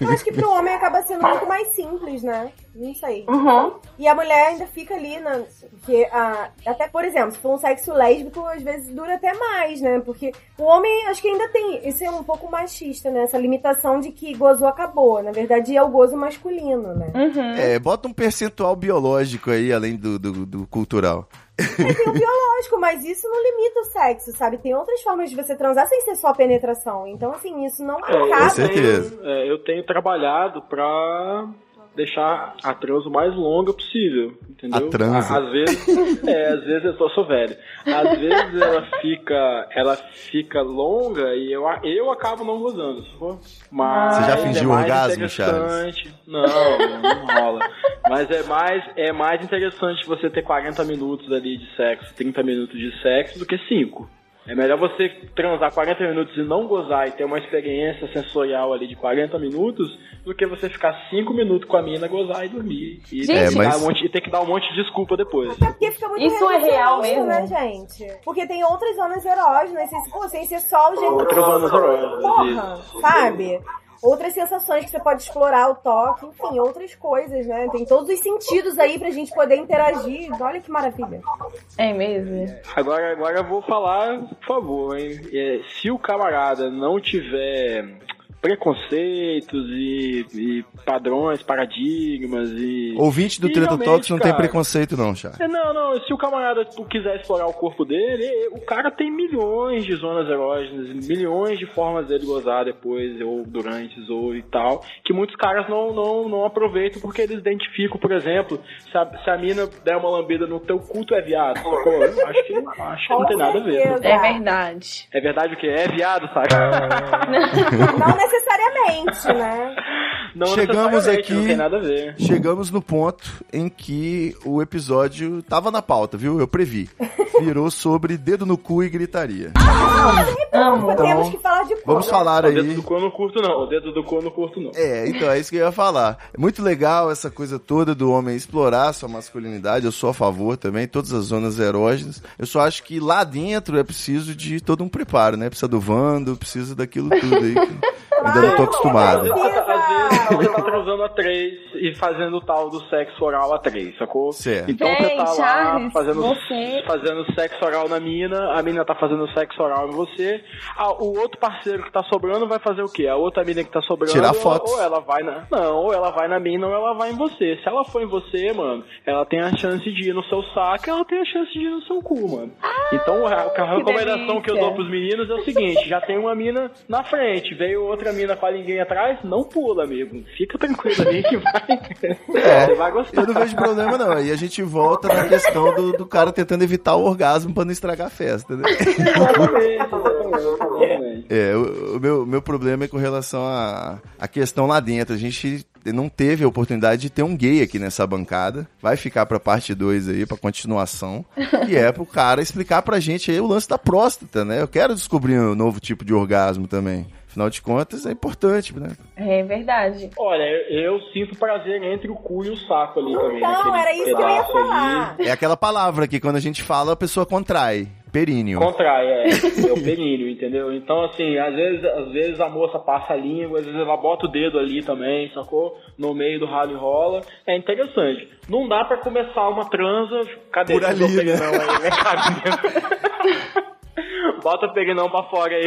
Eu acho que pro homem acaba sendo muito mais simples, né? Não sei. Uhum. E a mulher ainda fica ali na. Porque, ah, até, por exemplo, se for um sexo lésbico, às vezes dura até mais, né? Porque o homem, acho que ainda tem. Isso é um pouco machista, né? Essa limitação de que gozou acabou. Na verdade, é o gozo masculino, né? Uhum. É, bota um percentual biológico aí, além do, do, do cultural. É, tem o biológico, mas isso não limita o sexo, sabe? Tem outras formas de você transar sem ser só penetração. Então, assim, isso não É, eu, acaba. certeza. tenho, é, eu tenho trabalhado pra deixar a transa o mais longa possível, entendeu? A transa. Às vezes, é, às vezes eu sou, sou velho. Às vezes ela fica, ela fica longa e eu, eu acabo não gozando? Mas Você já é fingiu mais orgasmo, interessante. Não, não rola. Mas é mais, é mais interessante você ter 40 minutos ali de sexo, 30 minutos de sexo do que 5. É melhor você transar 40 minutos e não gozar e ter uma experiência sensorial ali de 40 minutos do que você ficar 5 minutos com a mina, gozar e dormir. E, Gente, ter, que É, mas- dar um monte, e ter que dar um monte de desculpa depois. Porque fica muito Isso é real reducionista, mesmo? né, gente? Porque tem outras zonas erógenas, sem, ser só o jeito Outras zonas erógenas, Porra, sabe? Outras sensações que você pode explorar, o toque, enfim, outras coisas, né? Tem todos os sentidos aí pra gente poder interagir. Olha que maravilha. É mesmo? Agora, agora eu vou falar, por favor, hein? É, se o camarada não tiver preconceitos e, e padrões, paradigmas e. Ouvinte do e Treta Talks não tem cara, preconceito, não, Chá. É, Não, não, se o camarada quiser explorar o corpo dele, o cara tem milhões de zonas erógenas, milhões de formas dele gozar depois, ou durante, ou e tal, que muitos caras não, não, não aproveitam porque eles identificam, por exemplo, se a, se a mina der uma lambida no teu cu, tu é viado. sacou? Acho que, acho que não tem nada a ver. É verdade. É verdade o que? É viado, sabe? Não necessariamente, né? Não Chegamos aqui- Não tem nada a ver. Chegamos no ponto em que o episódio tava na pauta, viu? Eu previ. Virou sobre dedo no cu e gritaria. Amo. Então, Temos que falar de Vamos porra. falar O dedo aí. do cu eu não curto, não. O dedo do cu eu não curto, não. É, então é isso que eu ia falar. É muito legal essa coisa toda do homem explorar sua masculinidade. Eu sou a favor também, todas as zonas erógenas. Eu só acho que lá dentro é preciso de todo um preparo, né? Precisa do vando, precisa daquilo tudo aí. Que ainda não tô acostumado. Às vezes você tá transando a três e fazendo o tal do sexo oral a três, sacou? Certo. Então Bem, você tá lá Charles, fazendo, você- fazendo sexo oral na mina, a mina tá fazendo sexo oral em você, ah, o outro parceiro que tá sobrando vai fazer o quê? A outra mina que tá sobrando, Tirar fotos. ou ela vai na. Não, ou ela vai na mina ou ela vai em você. Se ela for em você, mano, ela tem a chance de ir no seu saco, ela tem a chance de ir no seu cu, mano. então a, a recomendação que eu delícia. dou pros meninos é o seguinte: já tem uma mina na frente, veio outra mina com a ninguém atrás, não pula, amigo. Fica tranquilo ali que vai. Você vai gostar. Eu não vejo problema, não. Aí a gente volta na questão do, do cara tentando evitar o orgasmo pra não estragar a festa, né? Exatamente, exatamente. É, o, o meu, meu problema é com relação à a, questão lá dentro. A gente não teve a oportunidade de ter um gay aqui nessa bancada. Vai ficar pra parte 2 aí, pra continuação. Que é pro cara explicar pra gente aí o lance da próstata, né? Eu quero descobrir um novo tipo de orgasmo também. Afinal de contas, é importante, né? É verdade. Olha, eu, eu sinto prazer entre o cu e o saco ali também. Então, era isso que eu ia pedaço ali. falar. É aquela palavra que quando a gente fala, a pessoa contrai. Períneo. Contrai, é. É o períneo, entendeu? Então, assim, às vezes, às vezes a moça passa a língua, às vezes ela bota o dedo ali também, sacou? No meio do ralo e rola. É interessante. Não dá pra começar uma transa. Cadê Por esse ali, seu né? perinão aí, né? Bota o perinão pra fora aí.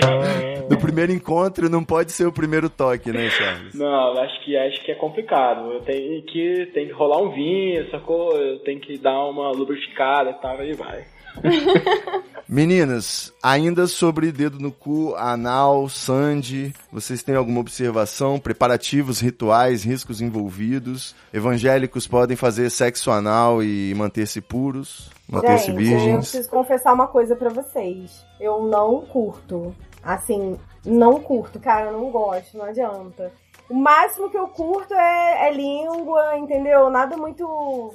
Do primeiro encontro não pode ser o primeiro toque, né, Charles? Não, acho que acho que é complicado. Eu tenho que tem que rolar um vinho, sacou? Eu tenho que dar uma lubrificada e tal, aí vai. Meninas, ainda sobre dedo no cu, anal, sandy, vocês têm alguma observação? Preparativos, rituais, riscos envolvidos? Evangélicos podem fazer sexo anal e manter-se puros? Manter-se Gente, eu virgens? preciso confessar uma coisa pra vocês. Eu não curto. Assim, não curto, cara, eu não gosto, não adianta. O máximo que eu curto é, é língua, entendeu? Nada muito.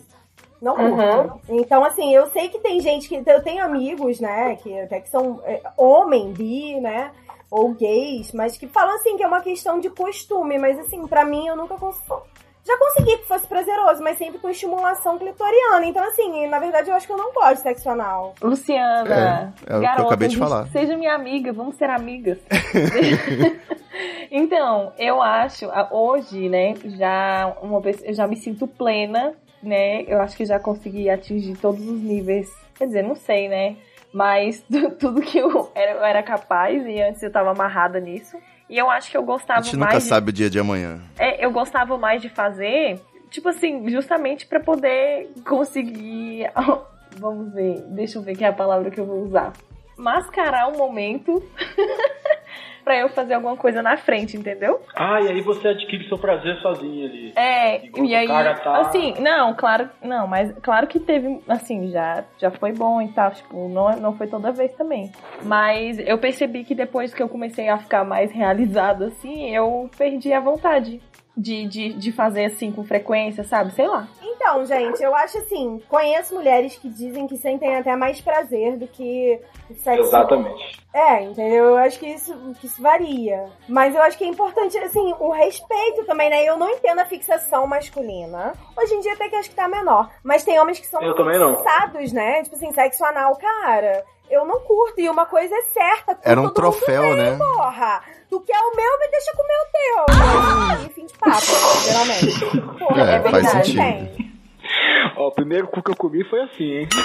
Não curto. Então, assim, eu sei que tem gente que. Eu tenho amigos, né? Que até que são é, homem, bi, né? Ou gays, mas que falam assim que é uma questão de costume. Mas assim, pra mim eu nunca consigo. Já consegui que fosse prazeroso, mas sempre com estimulação clitoriana. Então, assim, na verdade, eu acho que eu não gosto de sexo anal. Luciana, É, é o que eu garota, acabei de falar. seja minha amiga, vamos ser amigas. então, eu acho, a- hoje, né, já uma vez, eu já me sinto plena, né? Eu acho que já consegui atingir todos os níveis. Quer dizer, não sei, né? Mas tu- tudo que eu era, eu era capaz e antes eu tava amarrada nisso. E eu acho que eu A gostava gente mais nunca de sabe o dia de amanhã. é, eu gostava mais de fazer, tipo assim, justamente pra poder conseguir. Vamos ver, deixa eu ver que é a palavra que eu vou usar. Mascarar o momento pra eu fazer alguma coisa na frente, entendeu? Ah, e aí você adquire seu prazer sozinho ali. É, e aí, tá- assim, não, claro, não, mas claro que teve, assim, já, já foi bom e tal, tipo, não, não foi toda vez também. Mas eu percebi que depois que eu comecei a ficar mais realizada, assim, eu perdi a vontade de, de, de fazer, assim, com frequência, sabe? Sei lá. Então, gente, eu acho assim, conheço mulheres que dizem que sentem até mais prazer do que sexo. Exatamente. É, entendeu? Eu acho que isso, que isso varia. Mas eu acho que é importante, assim, o respeito também, né? Eu não entendo a fixação masculina. Hoje em dia até que acho que tá menor. Mas tem homens que são Eu fixados, né? Tipo assim, sexo anal, cara. Eu não curto. E uma coisa é certa. Era um troféu, né? Porra. Tu quer o meu, me deixa comer o teu. E fim de papo, geralmente. Porra, É, é, faz verdade. sentido. Tem. Ó, o primeiro cu que eu comi foi assim, hein?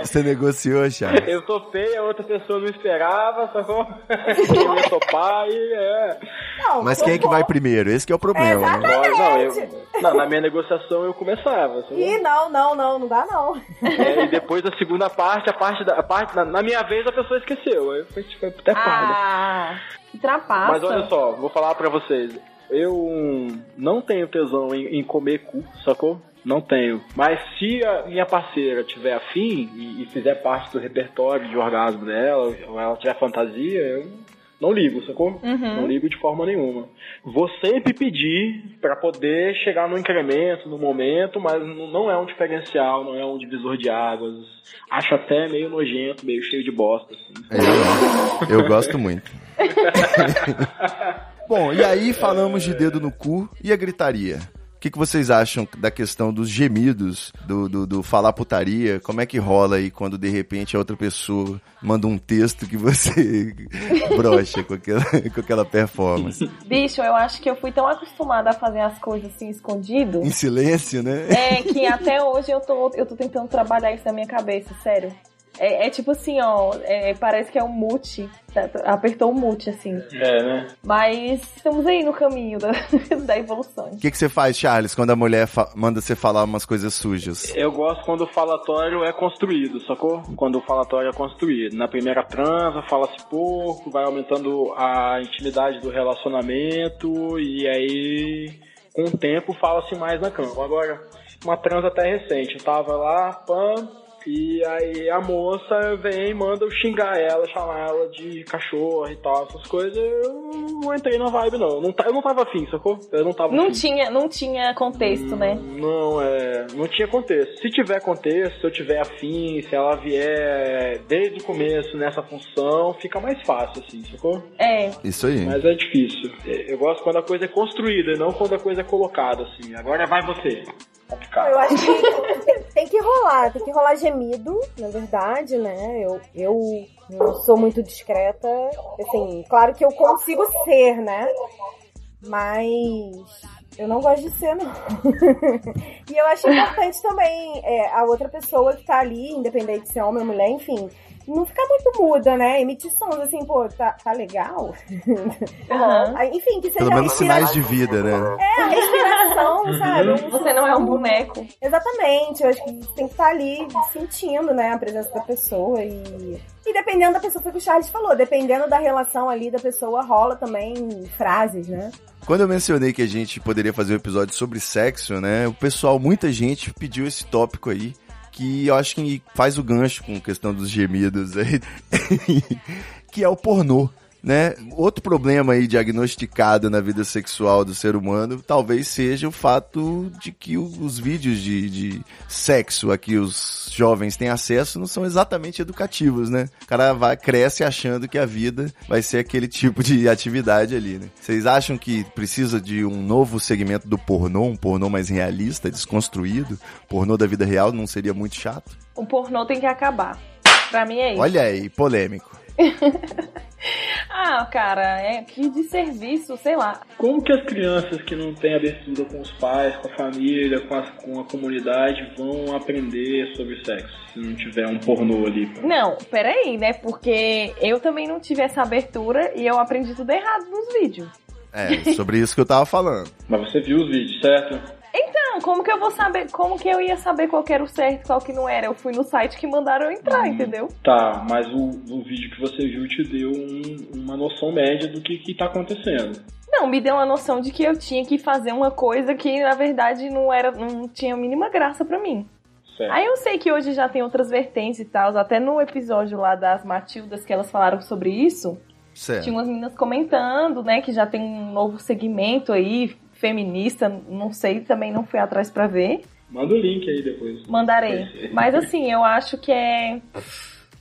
Você negociou, Charles? Eu topei, a outra pessoa não esperava, sacou? Eu ia topar e é. Não, Mas quem é que vai primeiro? Esse que é o problema, né? Não, eu, não, na minha negociação eu começava. Ih, não, não, não, não dá não. É, e depois da segunda parte, a parte da. A parte, na, na minha vez a pessoa esqueceu. Aí foi, foi até parda. Ah, que trapaça. Mas olha só, vou falar pra vocês. Eu não tenho tesão em, em comer cu, sacou? Não tenho. Mas se a minha parceira tiver afim e, e fizer parte do repertório de orgasmo dela, ou ela tiver fantasia, eu não ligo, sacou? Uhum. Não ligo de forma nenhuma. Vou sempre pedir pra poder chegar no incremento, no momento, mas não é um diferencial, não é um divisor de águas. Acho até meio nojento, meio cheio de bosta. assim. É, Eu, eu gosto muito. Bom, e aí falamos de dedo no cu e a gritaria. O que, que vocês acham da questão dos gemidos, do, do, do falar putaria? Como é que rola aí quando de repente a outra pessoa manda um texto que você brocha com aquela, com aquela performance? Bicho, eu acho que eu fui tão acostumada a fazer as coisas assim escondido. Em silêncio, né? É que até hoje eu tô, eu tô tentando trabalhar isso na minha cabeça, sério. É, é tipo assim, ó, é, parece que é um mute. tá- tá- Apertou um mute, assim. É, né? Mas estamos aí no caminho da, da evolução. O que, que você faz, Charles, quando a mulher manda você falar umas coisas sujas? Eu gosto quando o falatório é construído, sacou? Quando o falatório é construído. Na primeira transa, fala-se pouco, vai aumentando a intimidade do relacionamento e aí, com o tempo, fala-se mais na cama. Agora, uma transa até recente, eu tava lá, pam, e aí a moça vem e manda eu xingar ela, chamar ela de cachorro e tal, essas coisas. Eu não entrei na vibe, não. Eu não, eu não tava afim, sacou? Eu não tava Não afim. tinha, não tinha contexto, né? Não, é. Não tinha contexto. Se tiver contexto, se eu tiver afim, se ela vier desde o começo nessa função, fica mais fácil, assim, sacou? É. Isso aí. Mas é difícil. Eu gosto quando a coisa é construída e não quando a coisa é colocada, assim. Agora vai você. Complicado. Eu acho que tem, que rolar, tem que rolar gemido, na verdade, né? Eu, eu não sou muito discreta. Assim, claro que eu consigo ser, né? Mas eu não gosto de ser, não. e eu acho importante também é, a outra pessoa que tá ali, independente se é homem ou mulher, enfim, não ficar muito muda, né? Emitir sons assim, pô, tá, tá legal? Aí, Enfim, que seja Pelo menos sinais de vida, né? É, a respiração, sabe? Um Você não é um boneco. Exatamente, eu acho que você tem que estar ali sentindo, né, a presença da pessoa e. E dependendo da pessoa, foi o que o Charles falou, dependendo da relação ali da pessoa, rola também frases, né? Quando eu mencionei que a gente poderia fazer um episódio sobre sexo, né? O pessoal, muita gente pediu esse tópico aí, que eu acho que faz o gancho com questão dos gemidos aí, que é o pornô. Né? Outro problema aí diagnosticado na vida sexual do ser humano talvez seja o fato de que os vídeos de, de sexo a que os jovens têm acesso não são exatamente educativos, né? O cara vai, cresce achando que a vida vai ser aquele tipo de atividade ali, né? Vocês acham que precisa de um novo segmento do pornô, um pornô mais realista, desconstruído? Pornô da vida real não seria muito chato? O pornô tem que acabar. Pra mim é isso. Olha aí, polêmico. Ah, cara, é que de serviço, sei lá. Como que as crianças que não têm abertura com os pais, com a família, com a, com a comunidade, vão aprender sobre sexo se não tiver um pornô ali? Não, peraí, né? Porque eu também não tive essa abertura e eu aprendi tudo errado nos vídeos. É, sobre isso que eu tava falando. Mas você viu os vídeos, certo? Então, como que eu vou saber? Como que eu ia saber qual que era o certo e qual que não era? Eu fui no site que mandaram eu entrar, entendeu? Tá, mas o, o vídeo que você viu te deu um- uma noção média do que, que tá acontecendo. Não, me deu uma noção de que eu tinha que fazer uma coisa que na verdade não era, não tinha a mínima graça pra mim. Certo. Aí eu sei que hoje já tem outras vertentes e tal, até no episódio lá das Matildas que elas falaram sobre isso, Certo. tinha umas meninas comentando, né, que já tem um novo segmento aí feminista, não sei, também não fui atrás pra ver. Manda o link aí depois. Mandarei. Mas assim, eu acho que é.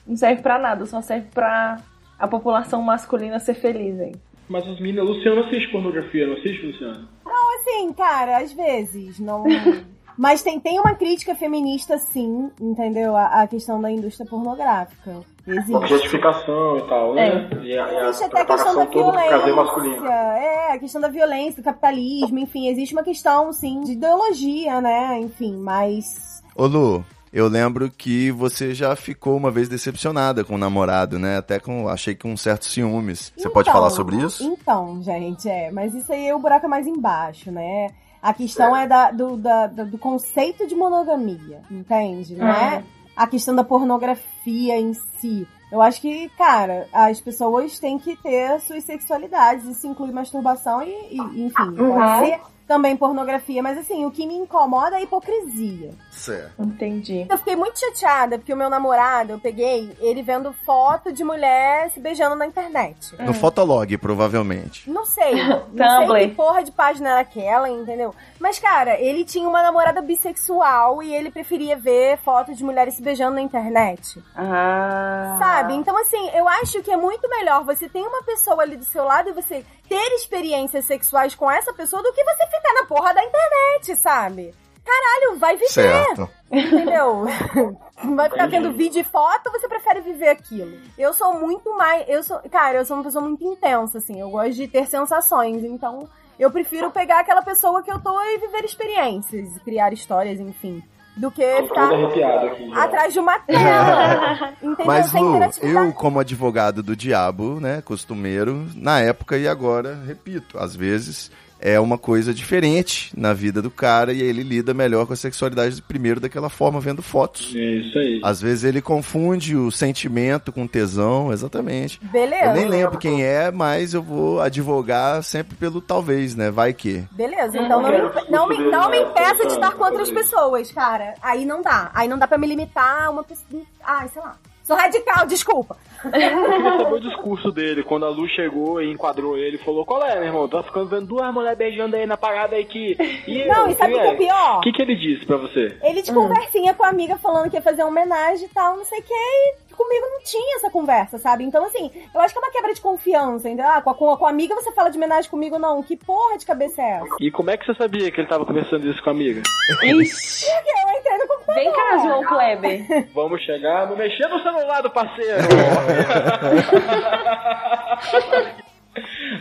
Não serve pra nada, só serve pra a população masculina ser feliz, hein? Mas as meninas, Luciano assiste pornografia, não assiste, Luciano? Não, assim, cara, às vezes, não... Mas tem, tem uma crítica feminista, sim, entendeu? A, a questão da indústria pornográfica. Existe. Objetificação e tal, né? E a, e a Existe até a questão da violência. É, a questão da violência, do capitalismo, enfim, existe uma questão, sim, de ideologia, né? Enfim, mas. Ô Lu, eu lembro que você já ficou uma vez decepcionada com o namorado, né? Até com, achei que com certos ciúmes. Você pode Então, falar sobre isso? Então, gente, é. Mas isso aí o buraco é mais embaixo, né? A questão é, da, do, da- do conceito de monogamia, entende? Não é a questão da pornografia em si. Eu acho que, cara, as pessoas têm que ter suas sexualidades. Isso inclui masturbação e, e, enfim, Uhum. pode ser também pornografia. Mas assim, o que me incomoda é a hipocrisia. Certo. Entendi. Eu fiquei muito chateada porque o meu namorado, eu peguei ele vendo foto de mulher se beijando na internet. No Fotolog, provavelmente. Não sei. Não sei que porra de página era aquela, entendeu? Mas, cara, ele tinha uma namorada bissexual e ele preferia ver foto de mulheres se beijando na internet. Ah. Sabe? Então, assim, eu acho que é muito melhor você ter uma pessoa ali do seu lado e você ter experiências sexuais com essa pessoa do que você ficar na porra da internet, sabe? Caralho, vai viver. Certo. Entendeu? Vai ficar vendo vídeo e foto, você prefere viver aquilo. Eu sou muito mais. Eu sou. Cara, eu sou uma pessoa muito intensa, assim. Eu gosto de ter sensações. Então, eu prefiro pegar aquela pessoa que eu tô e viver experiências, criar histórias, enfim. Do que Tô ficar aqui. atrás de uma tela. entendeu? Mas, Lu, eu, como advogado do diabo, né, costumeiro, na época e agora, repito, às vezes é uma coisa diferente na vida do cara e ele lida melhor com a sexualidade primeiro daquela forma, vendo fotos. É isso aí. Às vezes ele confunde o sentimento com tesão, exatamente. Beleza. Eu nem lembro quem é, mas eu vou advogar sempre pelo talvez, né? Vai que. Beleza, então não, me, não, me, não me impeça de estar com outras pessoas, cara. Aí não dá. Aí não dá pra me limitar a uma pessoa. Ai, sei lá. Sou radical, desculpa. Eu queria saber o discurso dele, quando a Lu chegou e enquadrou ele, falou, qual é, meu irmão? Tá ficando vendo duas mulheres beijando aí na parada aí que... E Não, eu, e sabe o que é o pior? O que, que ele disse pra você? Ele de conversinha com a amiga falando que ia fazer uma homenagem e tal, não sei o que, e comigo não tinha essa conversa, sabe? Então, assim, eu acho que é uma quebra de confiança, entendeu? Ah, com a, com a- com a amiga você fala de homenagem comigo, não. Que porra de cabeça é essa? E como é que você sabia que ele tava conversando isso com a amiga? Ixi. Porque eu entrei no computador. Vem cá, João Kleber. Vamos chegar no mexer no celular do parceiro!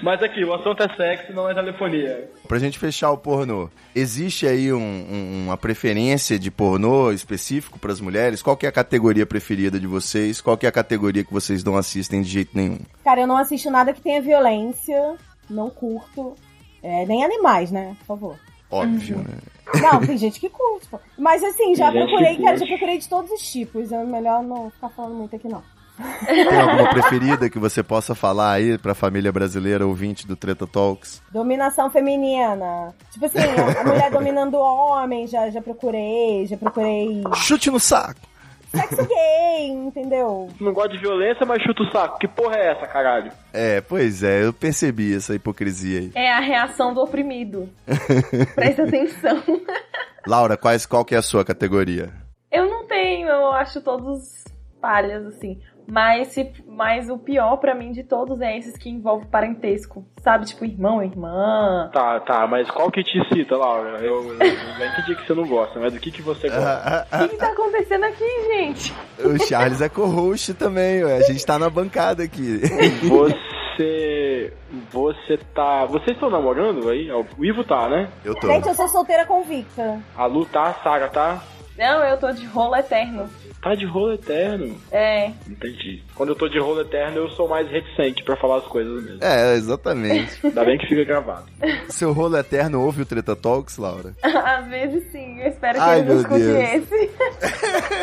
Mas aqui, o assunto é sexo, não é telefonia. Pra gente fechar o pornô, existe aí um- um- uma preferência de pornô específico pras mulheres? Qual que é a categoria preferida de vocês? Qual que é a categoria que vocês não assistem de jeito nenhum? Cara, eu não assisto nada que tenha violência, não curto. É, nem animais, né? Por favor. Óbvio, né? Não, tem gente que curte. Mas assim, já Tem procurei, cara, já procurei de todos os tipos. É melhor não ficar falando muito aqui, não. Tem alguma preferida que você possa falar aí pra família brasileira ouvinte do Treta Talks? Dominação feminina. Tipo assim, a mulher dominando o homem, já, já procurei, já procurei Chute no saco! sexo gay, entendeu? Não gosta de violência, mas chuta o saco. Que porra é essa, caralho? É, pois é, eu percebi essa hipocrisia aí. É a reação do oprimido. Presta atenção. Laura, quais, qual que é a sua categoria? Eu não tenho, eu acho todos palhas, assim. Mas, se, mas o pior pra mim de todos é esses que envolvem parentesco. Sabe? Tipo, irmão, irmã. Tá, tá, mas qual que te cita, Laura? Eu, eu, eu entendi que você não gosta, mas do que, que você gosta? O que, que tá acontecendo aqui, gente? O Charles é co-host também, ué. A gente tá na bancada aqui. Você. Você tá. Vocês estão namorando aí? O Ivo tá, né? Eu tô. Gente, eu sou solteira convicta. A Lu tá, a Sara tá. Não, eu tô de rolo eterno. Tá de rolo eterno. É. Entendi. Quando eu tô de rolo eterno, eu sou mais reticente pra falar as coisas mesmo. É, exatamente. Ainda bem que fica gravado. Seu rolo eterno ouve o Treta Talks, Laura? Às vezes sim, eu espero que Ai, ele não escute Deus. esse.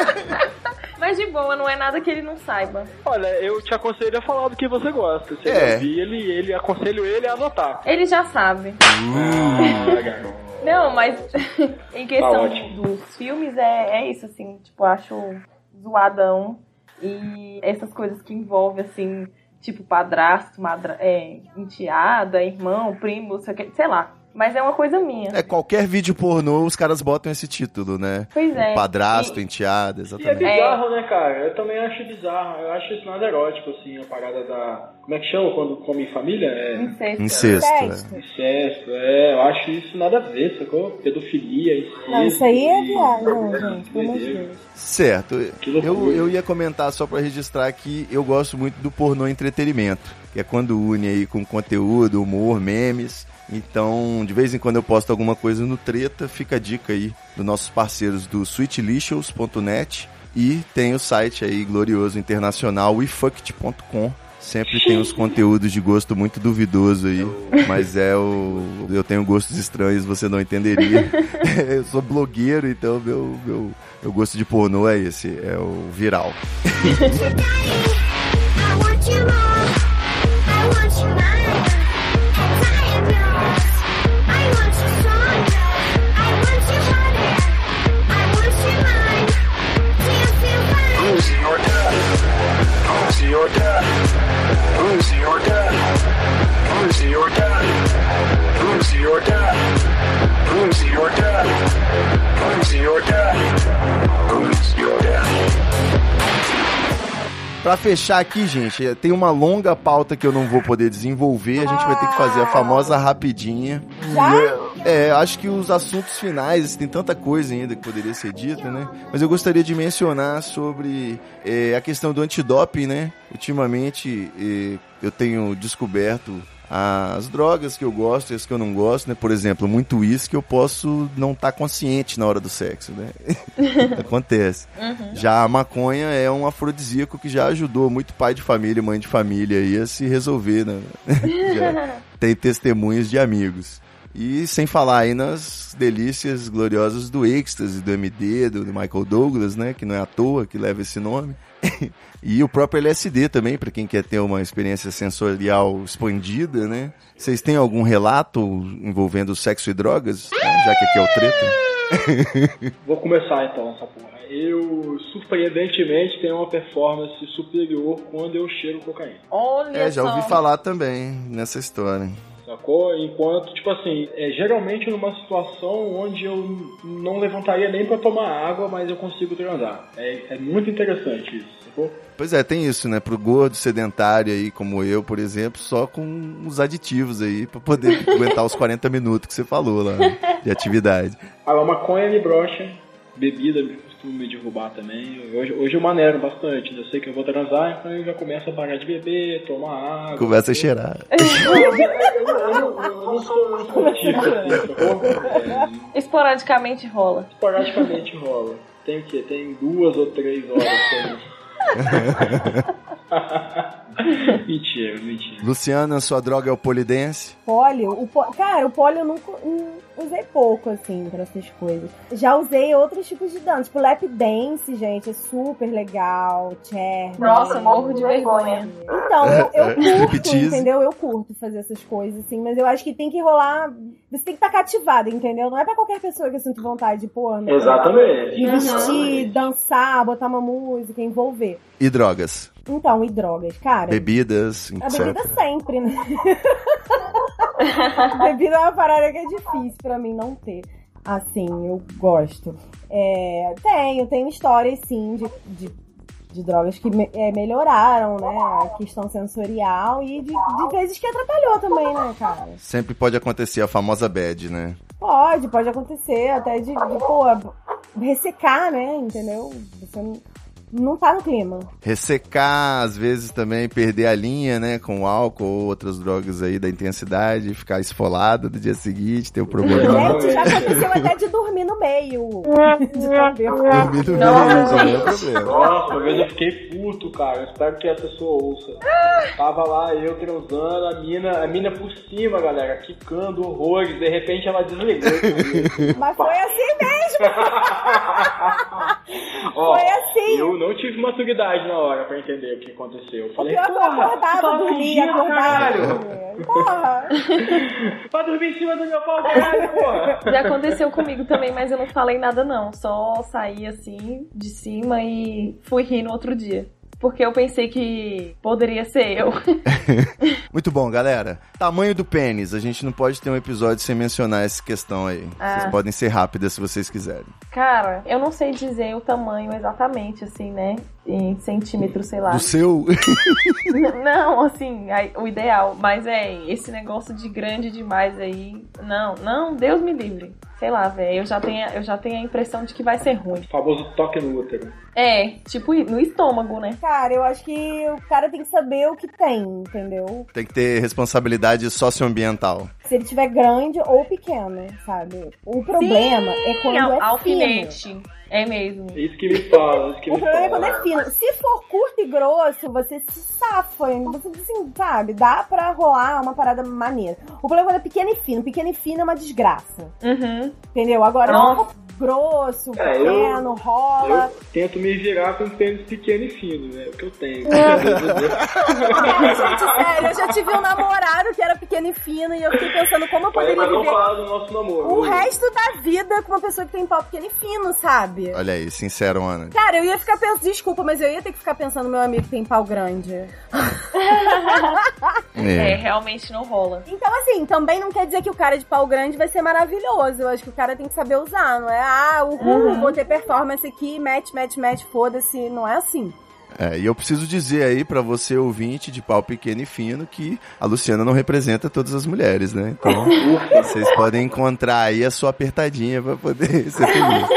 Mas de boa, não é nada que ele não saiba. Olha, eu te aconselho a falar do que você gosta. Se É. ele ouvir, ele, ele aconselho ele a anotar. Ele já sabe. Ah, garoto. Não, mas em questão Tá dos filmes é, é isso, assim, tipo, acho zoadão. E essas coisas que envolvem, assim, tipo, padrasto, madra, é, enteada, irmão, primo, sei lá. Mas é uma coisa minha. É, qualquer vídeo pornô, os caras botam esse título, né? Pois é. Padrasto, E- enteada, E é exatamente. bizarro, né, cara? Eu também acho bizarro. Eu acho isso nada erótico, assim, a parada da. Como é que chama quando come em família? É. Incesto. Incesto, é. Incesto. Incesto, é. Eu acho isso nada a ver, sacou? Pedofilia, incesto. Não, isso aí é viagem, gente, pelo amor de Doideira. Deus. Certo. Que loucura. Eu, eu ia comentar só pra registrar que eu gosto muito do pornô entretenimento, que é quando une aí com conteúdo, humor, memes. Então, de vez em quando eu posto alguma coisa no Treta, fica a dica aí dos nossos parceiros do sweetlicious.net e tem o site aí glorioso internacional wefucked.com. Sempre tem os conteúdos de gosto muito duvidoso aí, mas é o eu tenho gostos estranhos, você não entenderia. eu sou blogueiro, então meu, meu, meu gosto de pornô é esse, é o viral. Your dad? Who's your dad? Who's your dad? Pra fechar aqui, gente, tem uma longa pauta que eu não vou poder desenvolver, a gente vai ter que fazer a famosa rapidinha. Já? É, acho que os assuntos finais, tem tanta coisa ainda que poderia ser dita, né? Mas eu gostaria de mencionar sobre é, a questão do antidoping, né? Ultimamente é, eu tenho descoberto as drogas que eu gosto e as que eu não gosto, né? Por exemplo, muito uísque eu posso não estar consciente na hora do sexo, né? Acontece. Já a maconha é um afrodisíaco que já ajudou muito pai de família, mãe de família aí a se resolver, né? Tem testemunhos de amigos. E sem falar aí nas delícias gloriosas do êxtase, do MD, do Michael Douglas, né? Que não é à toa que leva esse nome. e o próprio LSD também, para quem quer ter uma experiência sensorial expandida, né? Vocês têm algum relato envolvendo sexo e drogas? né? Já que aqui é o treta. Vou começar então essa porra. Eu, surpreendentemente, tenho uma performance superior quando eu cheiro cocaína. Olha É, já ouvi falar também nessa história. Sacou? Enquanto, tipo assim, é geralmente numa situação onde eu não levantaria nem pra tomar água, mas eu consigo transar. É, é muito interessante isso, sacou? Pois é, tem isso, né? Pro gordo sedentário aí, como eu, por exemplo, só com os aditivos aí, pra poder aguentar os 40 minutos que você falou lá né, de atividade. Agora, maconha me brocha, bebida me costuma me derrubar também. Hoje, hoje eu maneiro bastante, eu sei que eu vou transar, então eu já começo a parar de beber, tomar água. Começa a cheirar. Eu, não sou muito contigo, assim, sacou? É, Esporadicamente rola. esporadicamente rola. Tem o quê? Tem duas ou três horas pra mentira, mentira. Luciana, sua droga é o polidense? Polio, o po... cara, o polio eu nunca hum, usei pouco, assim, pra essas coisas. Já usei outros tipos de dança, tipo lap dance, gente, é super legal, chair. Nossa, morro de vergonha. Então, eu, eu curto, Striptease. entendeu? Eu curto fazer essas coisas, assim, mas eu acho que tem que rolar. Você tem que estar cativado, entendeu? Não é pra qualquer pessoa que eu sinto vontade de pôr, né? Exatamente. De vestir, dançar, botar uma música, envolver. E drogas? Então, e drogas, cara? Bebidas, A etc. bebida sempre, né? bebida é uma parada que é difícil pra mim não ter. Assim, eu gosto. É, tenho, tenho histórias sim de, de, de drogas que me- é, melhoraram, né? A questão sensorial e de, de vezes que atrapalhou também, né, cara? Sempre pode acontecer a famosa bad, né? Pode, pode acontecer até de, de pô, ressecar, né? Entendeu? Você não, não tá no clima. Ressecar, às vezes também perder a linha, né? Com álcool ou outras drogas aí da intensidade, ficar esfolado no dia seguinte, ter o problema. Gente, já aconteceu até de dormir no meio. De cabelo. Dormir no Nossa, meio também é gente. problema. Nossa, uma vez eu fiquei puto, cara. Eu espero que a pessoa ouça. Tava lá eu transando, a mina, a mina por cima, galera, quicando horrores. De repente ela desligou. Mas foi assim mesmo. Ó, Foi assim. Eu não tive maturidade na hora pra entender o que aconteceu. Eu falei, Pior que eu porra, acordava, dormia, acordava. caralho. dormia. Porra. Vai dormir em cima do meu pau, caralho, porra. Já aconteceu comigo também, mas eu não falei nada não. Só saí assim de cima e fui rir no outro dia. Porque eu pensei que poderia ser eu. Muito bom, galera. Tamanho do pênis. A gente não pode ter um episódio sem mencionar essa questão aí. Ah. Vocês podem ser rápidas se vocês quiserem. Cara, eu não sei dizer o tamanho exatamente, assim, né? Em centímetros, sei lá. Do seu. Não, assim, o ideal. Mas é, esse negócio de grande demais aí. Não, não, Deus me livre. Sei lá, velho. Eu, já tenho- eu já tenho a impressão de que vai ser ruim. O famoso toque no útero. É, tipo no estômago, né? Cara, eu acho que o cara tem que saber o que tem, entendeu? Tem que ter responsabilidade socioambiental. Se ele tiver grande ou pequeno, sabe? O problema é quando é fino. alfinete. É mesmo. É isso que me fala, isso que O me problema é quando fala. é fino. Se for curto e grosso, você se safa. Você, assim, sabe? Dá pra rolar uma parada maneira. O problema é quando é pequeno e fino. Pequeno e fino é uma desgraça. Uhum. Entendeu? Agora, Nossa. se for grosso, É, eu- pequeno, rola. Eu tento me virar com pênis pequeno e fino, né? O que eu tenho. Ai, gente, sério, eu já tive um namorado que era pequeno e fino e eu fiquei pensando como eu Mas poderia não viver falar do nosso namoro. o resto da vida com uma pessoa que tem pau pequeno e fino, sabe? Olha aí, sincero, Ana. Cara, eu ia ficar pensando, desculpa, mas eu ia ter que ficar pensando no meu amigo que tem pau grande. É, É. realmente não rola. Então, assim, também não quer dizer que o cara de pau grande vai ser maravilhoso. Eu acho que o cara tem que saber usar, não é? Ah, uhul, vou ter performance aqui, match, match, match, foda-se. Não é assim. É, e eu preciso dizer aí pra você, ouvinte de pau pequeno e fino, que a Luciana não representa todas as mulheres, né? Então, vocês podem encontrar aí a sua apertadinha pra poder ser feliz.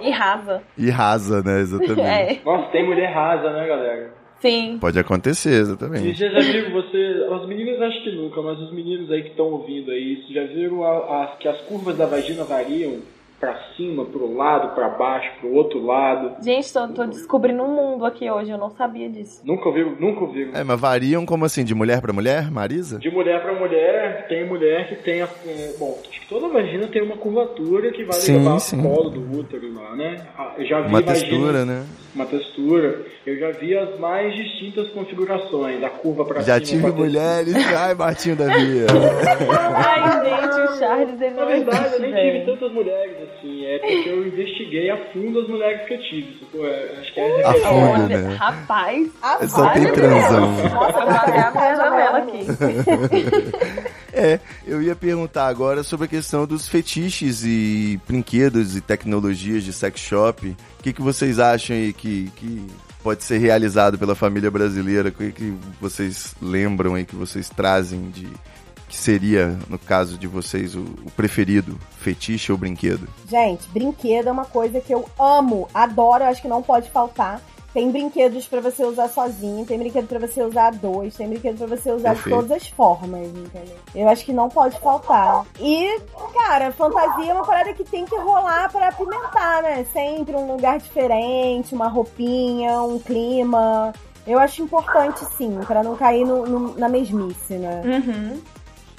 E rasa. E rasa, né? Exatamente. É. Nossa, tem mulher rasa, né, galera? Sim. Pode acontecer, E exatamente. vocês já viram, você, as meninas acho que nunca, mas os meninos aí que estão ouvindo aí, já viram a- a- que as curvas da vagina variam pra cima, pro lado, pra baixo, pro outro lado? Gente, tô, tô descobrindo um mundo aqui hoje, eu não sabia disso. Nunca ouviram, nunca ouviram. É, mas variam como assim? De mulher pra mulher, Marisa? De mulher pra mulher, tem mulher que tem a. é, bom, acho que toda vagina tem uma curvatura que vai Sim, levar sim. ao colo do útero lá, né? Ah, Eu já vi Uma vagina- textura, né? Uma textura. Eu já vi as mais distintas configurações, a curva pra Já cima. tive a textura. mulheres. Ai, Martinho da Via. Ai, gente, o Charles ele Na não verdade, eu nem tive tantas mulheres assim, é porque eu investiguei a fundo as mulheres que eu tive. sacou? É, acho que é A fundo, Olha, né? rapaz, Só tem transão. Nossa, eu vou a janela aqui. É, eu ia perguntar agora sobre a questão dos fetiches e brinquedos e tecnologias de sex shop. O que, que vocês acham aí que, que pode ser realizado pela família brasileira? O que, que vocês lembram aí, que vocês trazem de... Que seria, no caso de vocês, o, o preferido, fetiche ou brinquedo? Gente, brinquedo é uma coisa que eu amo, adoro, acho que não pode faltar. Tem brinquedos pra você usar sozinho, tem brinquedo pra você usar a dois, tem brinquedo pra você usar Perfeito. de todas as formas, entendeu? Eu acho que não pode faltar. E, cara, fantasia é uma parada que tem que rolar pra apimentar, né? Sempre um lugar diferente, uma roupinha, um clima. Eu acho importante, sim, pra não cair no- no- na mesmice, né? Uhum.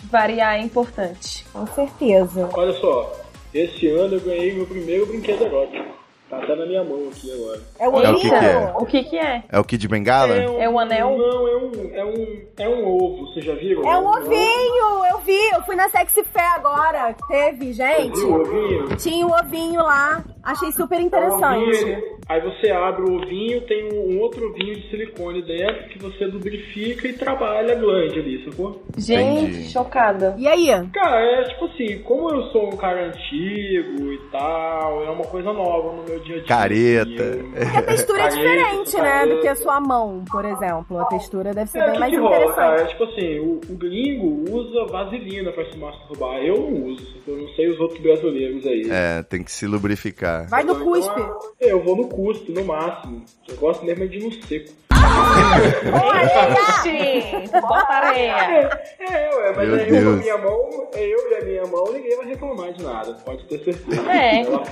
Variar é importante. Com certeza. Olha só, esse ano eu ganhei meu primeiro brinquedo erótico. Tá até na minha mão aqui agora. É o É o que que é? O que que é? É o Kid Bengala? um- É o anel? Não, é um, é um, é um ovo, vocês já viram? É um ovinho, eu vi, eu fui na Sexy Fair agora, teve, gente. Viu o ovinho? Tinha um ovinho lá, achei super É um interessante. ovinho, Aí você abre o ovinho, tem um outro ovinho de silicone dentro que você lubrifica e trabalha a glande ali, sacou? Gente, Entendi. chocada. E aí? Cara, é tipo assim, como eu sou um cara antigo e tal, é uma coisa nova no meu dia a dia. Careta. eu- A textura é diferente, né, careta. do que a sua mão, por exemplo. A textura deve ser É, o bem que mais que rola, cara? interessante. É tipo assim, o, o gringo usa vaselina pra se masturbar. Eu não uso, eu não sei os outros brasileiros aí. É, tem que se lubrificar. Vai no Então, cuspe. é, Eu vou no custo, no máximo. Eu gosto mesmo é de ir no seco. Sim, bota areia. É, ué, mas Meu aí eu, Deus. a minha mão, eu e a minha mão, ninguém vai reclamar de nada, pode ter certeza. É. Ela-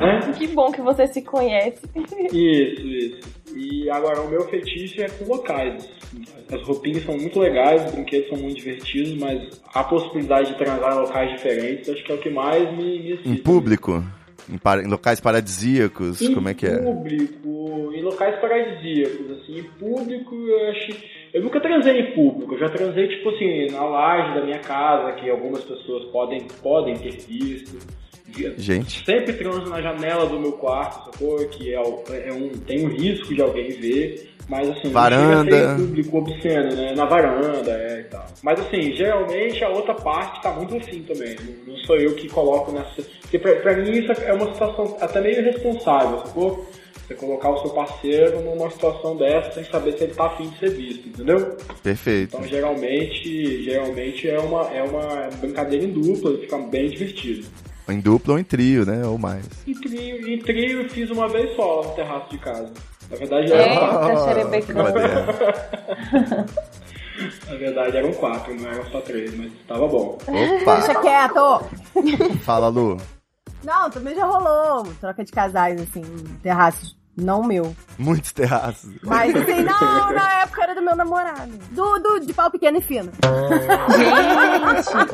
Hã? Que bom que você se conhece. Isso, isso. E agora o meu fetiche é com locais. As roupinhas são muito legais, os brinquedos são muito divertidos, mas a possibilidade de transar em locais diferentes acho que é o que mais me, me excita. Em público? Em, em locais paradisíacos? Em Como é que é? público, em locais paradisíacos, assim, em público eu acho. Eu nunca transei em público, eu já transei, tipo assim, na laje da minha casa, que algumas pessoas podem, podem ter visto. Gente. Sempre transo na janela do meu quarto, sacou? Que é, o- é um, tem um risco de alguém ver. Mas assim, Varanda. público obsceno, né? Na varanda, é e tal. Mas assim, geralmente a outra parte tá muito assim também. Não, não sou eu que coloco nessa. Porque pra, pra mim isso é uma situação até meio irresponsável, sacou? Você colocar o seu parceiro numa situação dessa sem saber se ele tá afim de ser visto, entendeu? Perfeito. Então geralmente, geralmente é uma, é uma brincadeira em dupla fica bem divertido. Em dupla ou em trio, né? Ou mais. Em trio, em trio eu fiz uma vez só no terraço de casa. Na verdade era moderno. Na verdade eram quatro, não eram só três, mas tava bom. Deixa Opa! quieto. Fala, Lu. Não, também já rolou troca de casais, assim, terraços. Não meu. Muitos terraços. Mas assim, não, na época era do meu namorado. Do, do de pau pequeno e fino.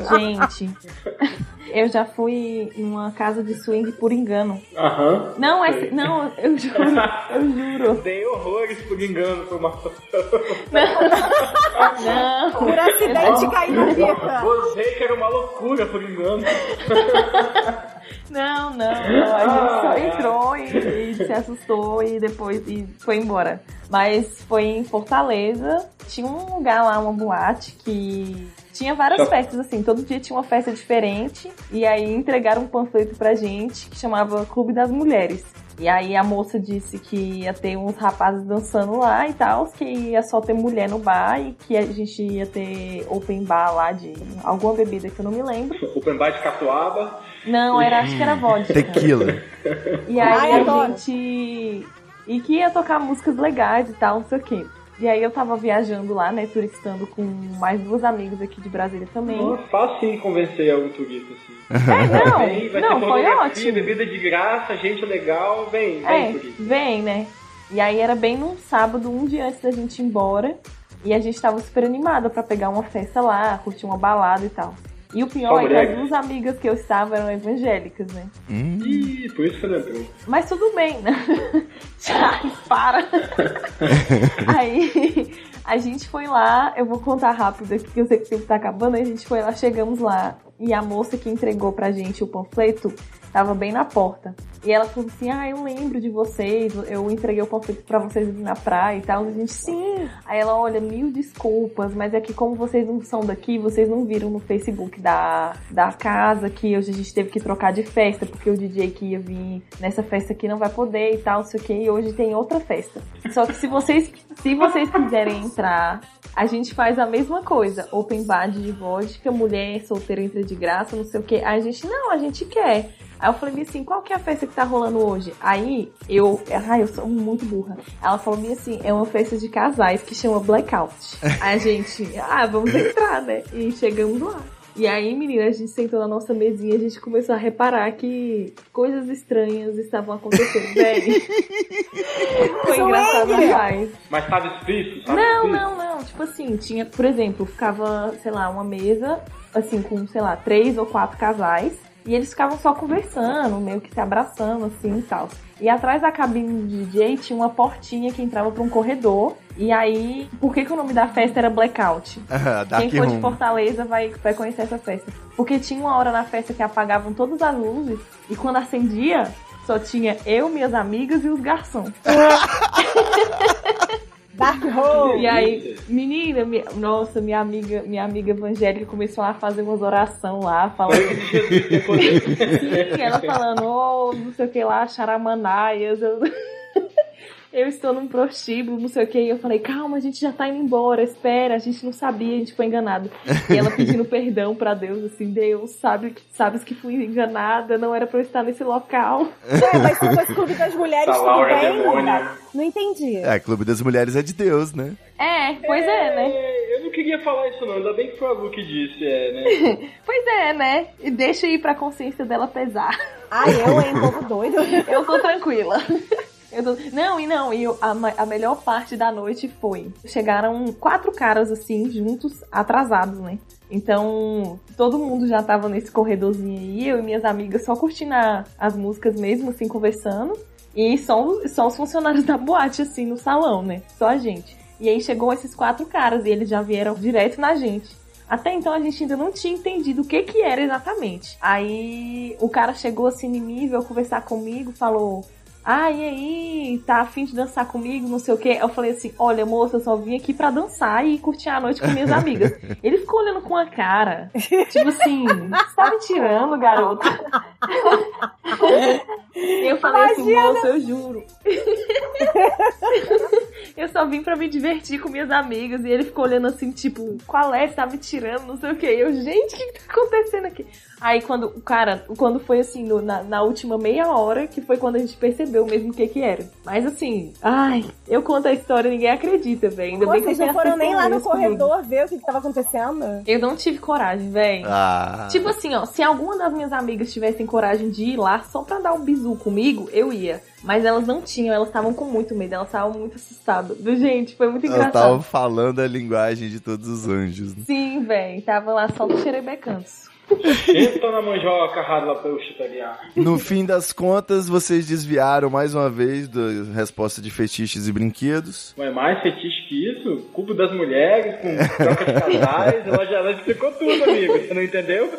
Gente, gente. Eu já fui em uma casa de swing por engano. Aham. Não, é. Não, eu juro. Eu juro. Dei horrores por engano por uma Não. Por acidente cair na pica. Gozei que era uma loucura por engano. Não, não, não. A gente só entrou e, e se assustou e depois e foi embora. Mas foi em Fortaleza. Tinha um lugar lá, uma boate, que tinha várias festas, assim. Todo dia tinha uma festa diferente. E aí entregaram um panfleto pra gente que chamava Clube das Mulheres. E aí a moça disse que ia ter uns rapazes dançando lá e tal, que ia só ter mulher no bar e que a gente ia ter open bar lá de alguma bebida que eu não me lembro. Open bar de catuaba. Não, era, acho que era vodka. Tequila. E aí Ai, a adoro. gente. E que ia tocar músicas legais e tal, não sei o quê. E aí eu tava viajando lá, né, turistando com mais duas amigas aqui de Brasília também. Nossa, fácil convencer algum turista assim. É, não, não, foi ótimo. bebida de graça, gente legal, vem, vem É, turista. vem, né? E aí era bem num sábado, um dia antes da gente ir embora. E a gente tava super animada pra pegar uma festa lá, curtir uma balada e tal. E o pior Só é que as duas amigas que eu estava eram evangélicas, né? Hum, Ih, por isso que você entrou. Mas tudo bem, né? Ai, para! Aí a gente foi lá, eu vou contar rápido aqui, que eu sei que o tempo tá acabando. A gente foi lá, chegamos lá, e a moça que entregou pra gente o panfleto tava bem na porta. E ela falou assim: Ah, eu lembro de vocês, eu entreguei o panfleto pra vocês irem na praia e tal. E a gente, sim. Aí ela, olha, mil desculpas, mas é que como vocês não são daqui, vocês não viram no Facebook da, da casa que hoje a gente teve que trocar de festa, porque o DJ que ia vir nessa festa aqui não vai poder e tal, não sei o que, e hoje tem outra festa. Só que se vocês, se vocês quiserem entrar, a gente faz a mesma coisa. Open bar de vodka, mulher solteira entra de graça, não sei o que. A gente, não, a gente quer. Aí eu falei assim, qual que é a festa que tá rolando hoje? Aí eu, ai, eu sou muito burra. Ela falou assim, é uma festa de casais que chama Blackout. Aí a gente, ah, vamos entrar, né? E chegamos lá. E aí, menina, a gente sentou na nossa mesinha e a gente começou a reparar que coisas estranhas estavam acontecendo, velho. Foi engraçado demais. Mas tava explícito, sabe? Não, explícito? não, não. Tipo assim, tinha, por exemplo, ficava, sei lá, uma mesa, assim, com, sei lá, três ou quatro casais. E eles ficavam só conversando, meio que se abraçando, assim e tal. E atrás da cabine do DJ tinha uma portinha que entrava pra um corredor. E aí, por que, que o nome da festa era Blackout? Dark Quem for de. Fortaleza vai, vai conhecer essa festa. Porque tinha uma hora na festa que apagavam todas as luzes e quando acendia, só tinha eu, minhas amigas e os garçons. Dark Hole. E aí, menina, minha- nossa, minha amiga, minha amiga evangélica começou a fazer umas orações lá, falando. Sim, ela falando, oh, não sei o que lá, charamanaias. Eu, eu estou num prostíbulo, não sei o que. E eu falei, calma, a gente já tá indo embora, espera, a gente não sabia, a gente foi enganado. E ela pedindo perdão pra Deus, assim, Deus, sabe, sabes que fui enganada, não era pra eu estar nesse local. É, mas se fosse Clube das Mulheres, Essa tudo é bem? Não entendi. É, Clube das Mulheres é de Deus, né? É, pois é, né? É, eu não queria falar isso não, ainda bem que foi a Lu que disse, é, né? Pois é, né? E deixa ir pra consciência dela pesar. Ai, eu, hein, povo doido. Eu tô tranquila. Tô- Não, e não, e eu- a, a melhor parte da noite foi. Chegaram quatro caras assim, juntos, atrasados, né? Então, todo mundo já tava nesse corredorzinho aí, eu e minhas amigas só curtindo a- as músicas mesmo, assim, conversando. E só, só os funcionários da boate, assim, no salão, né? Só a gente. E aí chegou esses quatro caras e eles já vieram direto na gente. Até então a gente ainda não tinha entendido o que que era exatamente. Aí o cara chegou assim em mim, veio conversar comigo, falou: Ah, e aí? Tá afim de dançar comigo? Não sei o quê. Eu falei assim: olha, moça, eu só vim aqui pra dançar e curtir a noite com minhas amigas. Ele ficou olhando com a cara. Tipo assim, você tá me tirando, garota. Eu falei assim, moça, eu juro. Eu só vim pra me divertir com minhas amigas. E ele ficou olhando assim, tipo, qual é? Você tá me tirando, não sei o que. Eu, gente, o que, que tá acontecendo aqui? Aí quando o cara, quando foi assim, no- na, na última meia hora, que foi quando a gente percebeu mesmo o que que era. Mas assim, ai, eu conto a história e ninguém acredita, velho. Ainda Pô, bem que vocês não foram nem lá no testemunhas comigo. corredor ver o que, que tava acontecendo? Eu não tive coragem, velho. Ah. Tipo assim, ó, se alguma das minhas amigas tivessem coragem de ir lá só pra dar um bisu comigo, eu ia. Mas elas não tinham, elas estavam com muito medo, elas estavam muito assustadas. Gente, foi muito Ela engraçado. tava falando a linguagem de todos os anjos. né? Sim, velho, tava lá só no xerebecantos. Entra na manjoca, rala pra eu chutaria. No fim das contas, vocês desviaram mais uma vez da resposta de fetiches e brinquedos. Mas mais fetiche que isso? Cubo das mulheres, com troca de casais, ela já ela explicou tudo, amigo. Você não entendeu?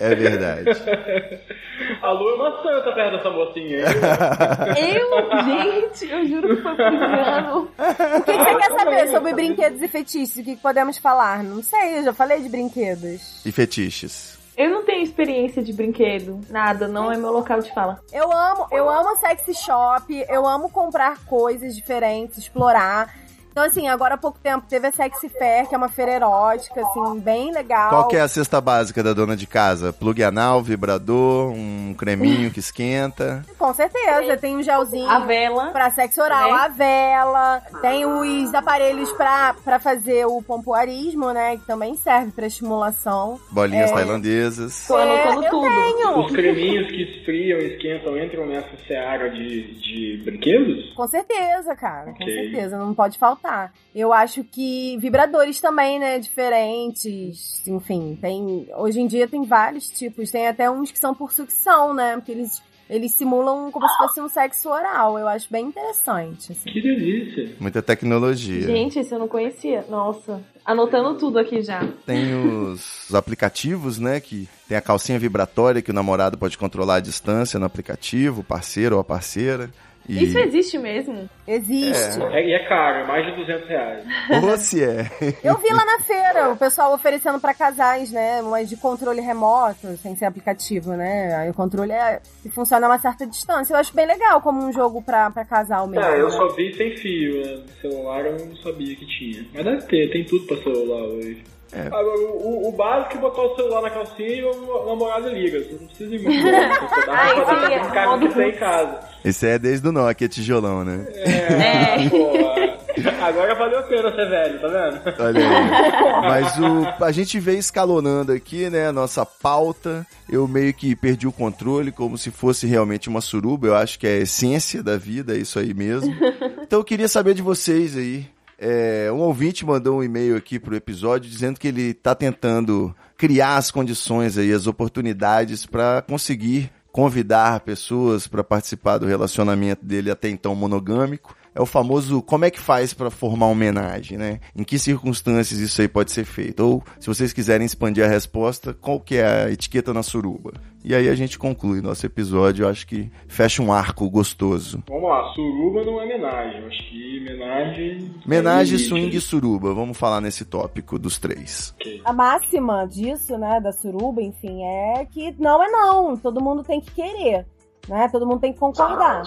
É verdade. A Lu é uma santa perto dessa mocinha aí. Eu, gente, eu juro que foi por engano. O que, que você quer saber sobre brinquedos e fetiches? O que, que podemos falar? Não sei, eu já falei de brinquedos. E fetiches. Eu não tenho experiência de brinquedo, nada, não é meu local de fala. Eu amo, eu amo sexy shop, eu amo comprar coisas diferentes, explorar. Então, assim, agora há pouco tempo teve a Sexy Fair, que é uma feira erótica, assim, bem legal. Qual que é a cesta básica da dona de casa? Plug anal, vibrador, um creminho que esquenta. Com certeza, tem um gelzinho A vela. pra sexo oral, Né? a vela, tem os aparelhos pra, pra fazer o pompoarismo, né, que também serve pra estimulação. Bolinhas É. tailandesas. Tô anotando eu tudo. tenho! Os creminhos que esfriam e esquentam entram nessa seara de, de brinquedos? Com certeza, cara, com Ok. certeza, não pode faltar. Eu acho que vibradores também, né, diferentes, enfim, tem, hoje em dia tem vários tipos, tem até uns que são por sucção, né, porque eles, eles simulam como se fosse um sexo oral, eu acho bem interessante, assim. Que delícia. Muita tecnologia. Gente, esse eu não conhecia. Nossa. Anotando tudo aqui já. Tem os, os aplicativos, né? Que tem a calcinha vibratória que o namorado pode controlar a distância no aplicativo, o parceiro ou a parceira. E... Isso existe mesmo? Existe. É, e é caro, é mais de 200 reais. Ou se é. Eu vi lá na feira o pessoal oferecendo pra casais, né? Mas de controle remoto, sem ser aplicativo, né? Aí o controle é funciona a uma certa distância. Eu acho bem legal como um jogo pra, pra casal mesmo. É, eu né? só vi sem fio, né? Celular eu não sabia que tinha. Mas deve ter, tem tudo pra celular hoje. É. Agora, o, o básico é botar o celular na calcinha e o namorado liga. Você não precisa ir muito longe. Você dá Ah, pra sim, fazer é que tem em casa. Esse é desde o Nokia tijolão, né? É, pô, agora valeu a pena ser velho, tá vendo? Olha aí. Mas o, a gente veio escalonando aqui, né, a nossa pauta. Eu meio que perdi o controle, como se fosse realmente uma suruba. Eu acho que é a essência da vida, é isso aí mesmo. Então eu queria saber de vocês aí. É, um ouvinte mandou um e-mail aqui pro episódio dizendo que ele tá tentando criar as condições aí, as oportunidades para conseguir convidar pessoas para participar do relacionamento dele até então monogâmico. É o famoso como é que faz para formar homenagem, né? Em que circunstâncias isso aí pode ser feito? Ou, se vocês quiserem expandir a resposta, qual que é a etiqueta na suruba? E aí a gente conclui nosso episódio, eu acho que fecha um arco gostoso. Vamos lá, suruba não é homenagem. Eu Acho que homenagem. Homenagem, é swing e suruba, vamos falar nesse tópico dos três. Ok. A máxima disso, né, da suruba, enfim, é que não é não. Todo mundo tem que querer, né? Todo mundo tem que concordar.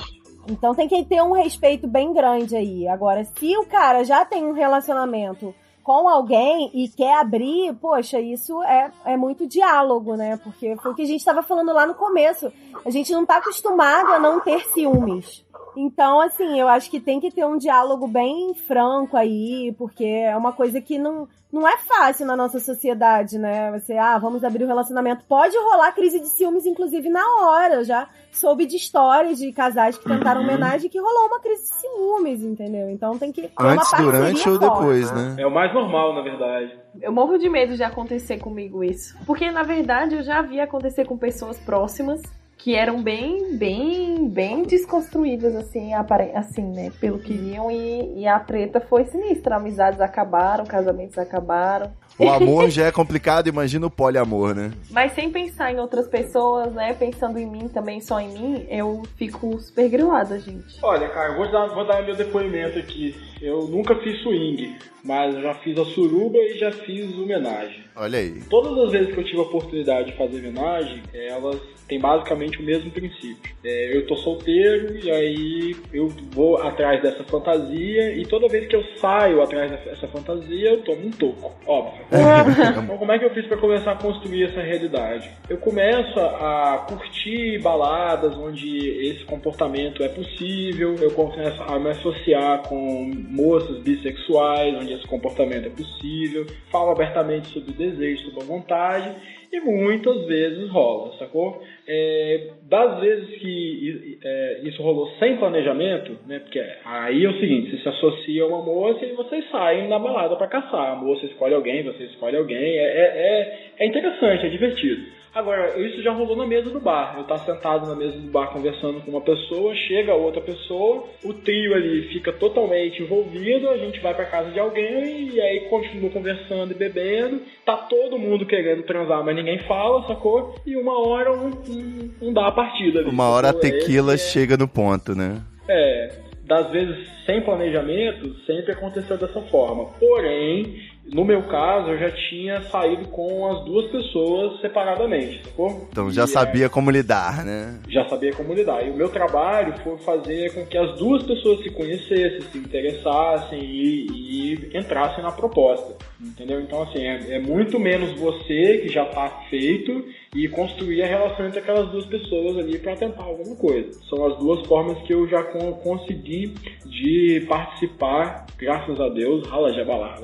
Então tem que ter um respeito bem grande aí. Agora, se o cara já tem um relacionamento com alguém e quer abrir, poxa, isso é, é muito diálogo, né? Porque foi o que a gente estava falando lá no começo. A gente não tá acostumado a não ter ciúmes. Então, assim, eu acho que tem que ter um diálogo bem franco aí, porque é uma coisa que não, não é fácil na nossa sociedade, né? Você, ah, vamos abrir o relacionamento. Pode rolar crise de ciúmes, inclusive, na hora. Eu já soube de histórias de casais que tentaram homenagem que rolou uma crise de ciúmes, entendeu? Então tem que Antes, durante ou forte. depois, né? É o mais normal, na verdade. Eu morro de medo de acontecer comigo isso. Porque, na verdade, eu já vi acontecer com pessoas próximas que eram bem, bem bem, desconstruídas, assim, assim, né? Pelo que iam, e, e a treta foi sinistra. Amizades acabaram, casamentos acabaram. O amor já é complicado, imagina o poliamor, né? Mas sem pensar em outras pessoas, né? Pensando em mim também, só em mim, eu fico super grilada, gente. Olha, cara, eu vou dar, vou dar meu depoimento aqui. Eu nunca fiz swing, mas já fiz a suruba e já fiz homenagem. Olha aí. Todas as vezes que eu tive a oportunidade de fazer homenagem, elas têm basicamente o mesmo princípio. É, eu tô solteiro e aí eu vou atrás dessa fantasia e toda vez que eu saio atrás dessa fantasia, eu tomo um toco, óbvio. então como é que eu fiz para começar a construir essa realidade? Eu começo a curtir baladas onde esse comportamento é possível, eu começo a me associar com moças bissexuais, onde esse comportamento é possível, falo abertamente sobre desejo, sobre a vontade, e muitas vezes rola, sacou? É, das vezes que é, isso rolou sem planejamento, né? Porque aí é o seguinte, você se associa a uma moça e vocês saem na balada para caçar. A moça escolhe alguém, você escolhe alguém. É, é, é, é interessante, é divertido. Agora, isso já rolou na mesa do bar. Eu tá sentado na mesa do bar conversando com uma pessoa, chega outra pessoa, o trio ali fica totalmente envolvido, a gente vai pra casa de alguém e aí continua conversando e bebendo. Tá todo mundo querendo transar, mas ninguém fala, sacou? E uma hora um dá a partida ali. Uma hora a sacou? tequila é- chega no ponto, né? é, das vezes sem planejamento, sempre aconteceu dessa forma. Porém, no meu caso, eu já tinha saído com as duas pessoas separadamente, sacou? Então já E, é, sabia como lidar, né? já sabia como lidar. E o meu trabalho foi fazer com que as duas pessoas se conhecessem, se interessassem e, e entrassem na proposta. Entendeu? Então, assim, é, é muito menos você que já tá feito e construir a relação entre aquelas duas pessoas ali para tentar alguma coisa. São as duas formas que eu já con- consegui de participar, graças a Deus, rala jabalá,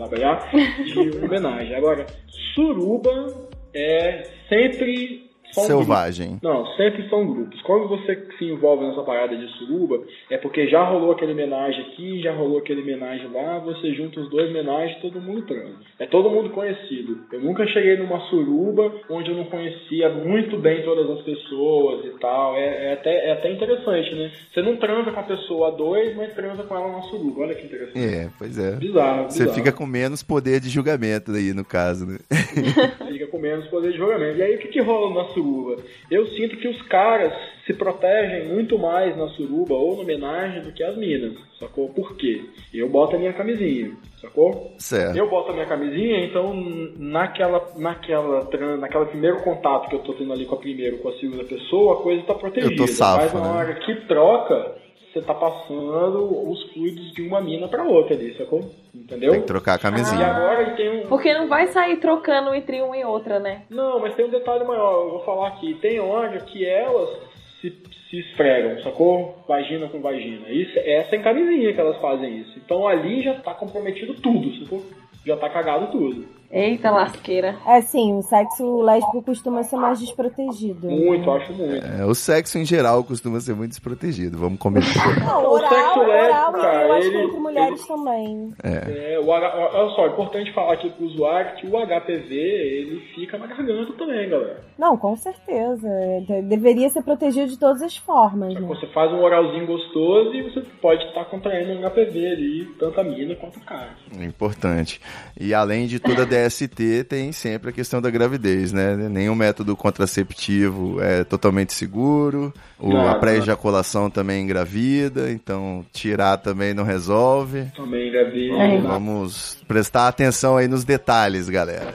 de homenagem. Agora, suruba é sempre grupo. Selvagem. Não, sempre são grupos. Quando você se envolve nessa parada de suruba, é porque já rolou aquele homenagem aqui, já rolou aquele homenagem lá, você junta os dois homenagens todo mundo transa. É todo mundo conhecido. Eu nunca cheguei numa suruba onde eu não conhecia muito bem todas as pessoas e tal. É, é até, é até interessante, né? Você não transa com a pessoa a dois, mas transa com ela na suruba. Olha que interessante. É, pois é. Bizarro, Você bizarro. fica com menos poder de julgamento aí, no caso, né? fica com menos poder de julgamento. E aí o que, que rola na suruba? Eu sinto que os caras se protegem muito mais na suruba ou na homenagem do que as minas, sacou? Por quê? Eu boto a minha camisinha, sacou? Certo. Eu boto a minha camisinha, então naquela, naquela, naquela primeiro contato que eu tô tendo ali com a primeira com a segunda pessoa, a coisa tá protegida. Eu tô safo, Mas na né? hora que troca, você tá passando os fluidos de uma mina pra outra ali, sacou? Entendeu? Tem que trocar a E camisinha. agora tem um, Porque não vai sair trocando entre uma e outra, né? não, mas tem um detalhe maior, eu vou falar aqui. Tem hora que elas se, se esfregam, sacou? Vagina com vagina. Isso, essa é em camisinha que elas fazem isso. Então ali já tá comprometido tudo, sacou? Já tá cagado tudo. Eita lasqueira. É sim, o sexo lésbico costuma ser mais desprotegido. Muito, acho muito. É, o sexo em geral costuma ser muito desprotegido, vamos combinar. Não, O oral, sexo oral, lésbico, e cara, eu acho que ele- entre mulheres também. É, o H, olha só, é importante falar aqui pro usuário que o HPV, ele fica na garganta também, galera. Não, com certeza. De- Deveria ser protegido de todas as formas, né? Você faz um oralzinho gostoso e você pode estar contraindo um HPV ali, tanto a mina quanto o cara. É importante. E além de toda DST, tem sempre a questão da gravidez, né? Nenhum método contraceptivo é totalmente seguro. O, a Nada. pré-ejaculação também engravida, então tirar também não resolve. Também engravida. Vamos prestar atenção aí nos detalhes, galera.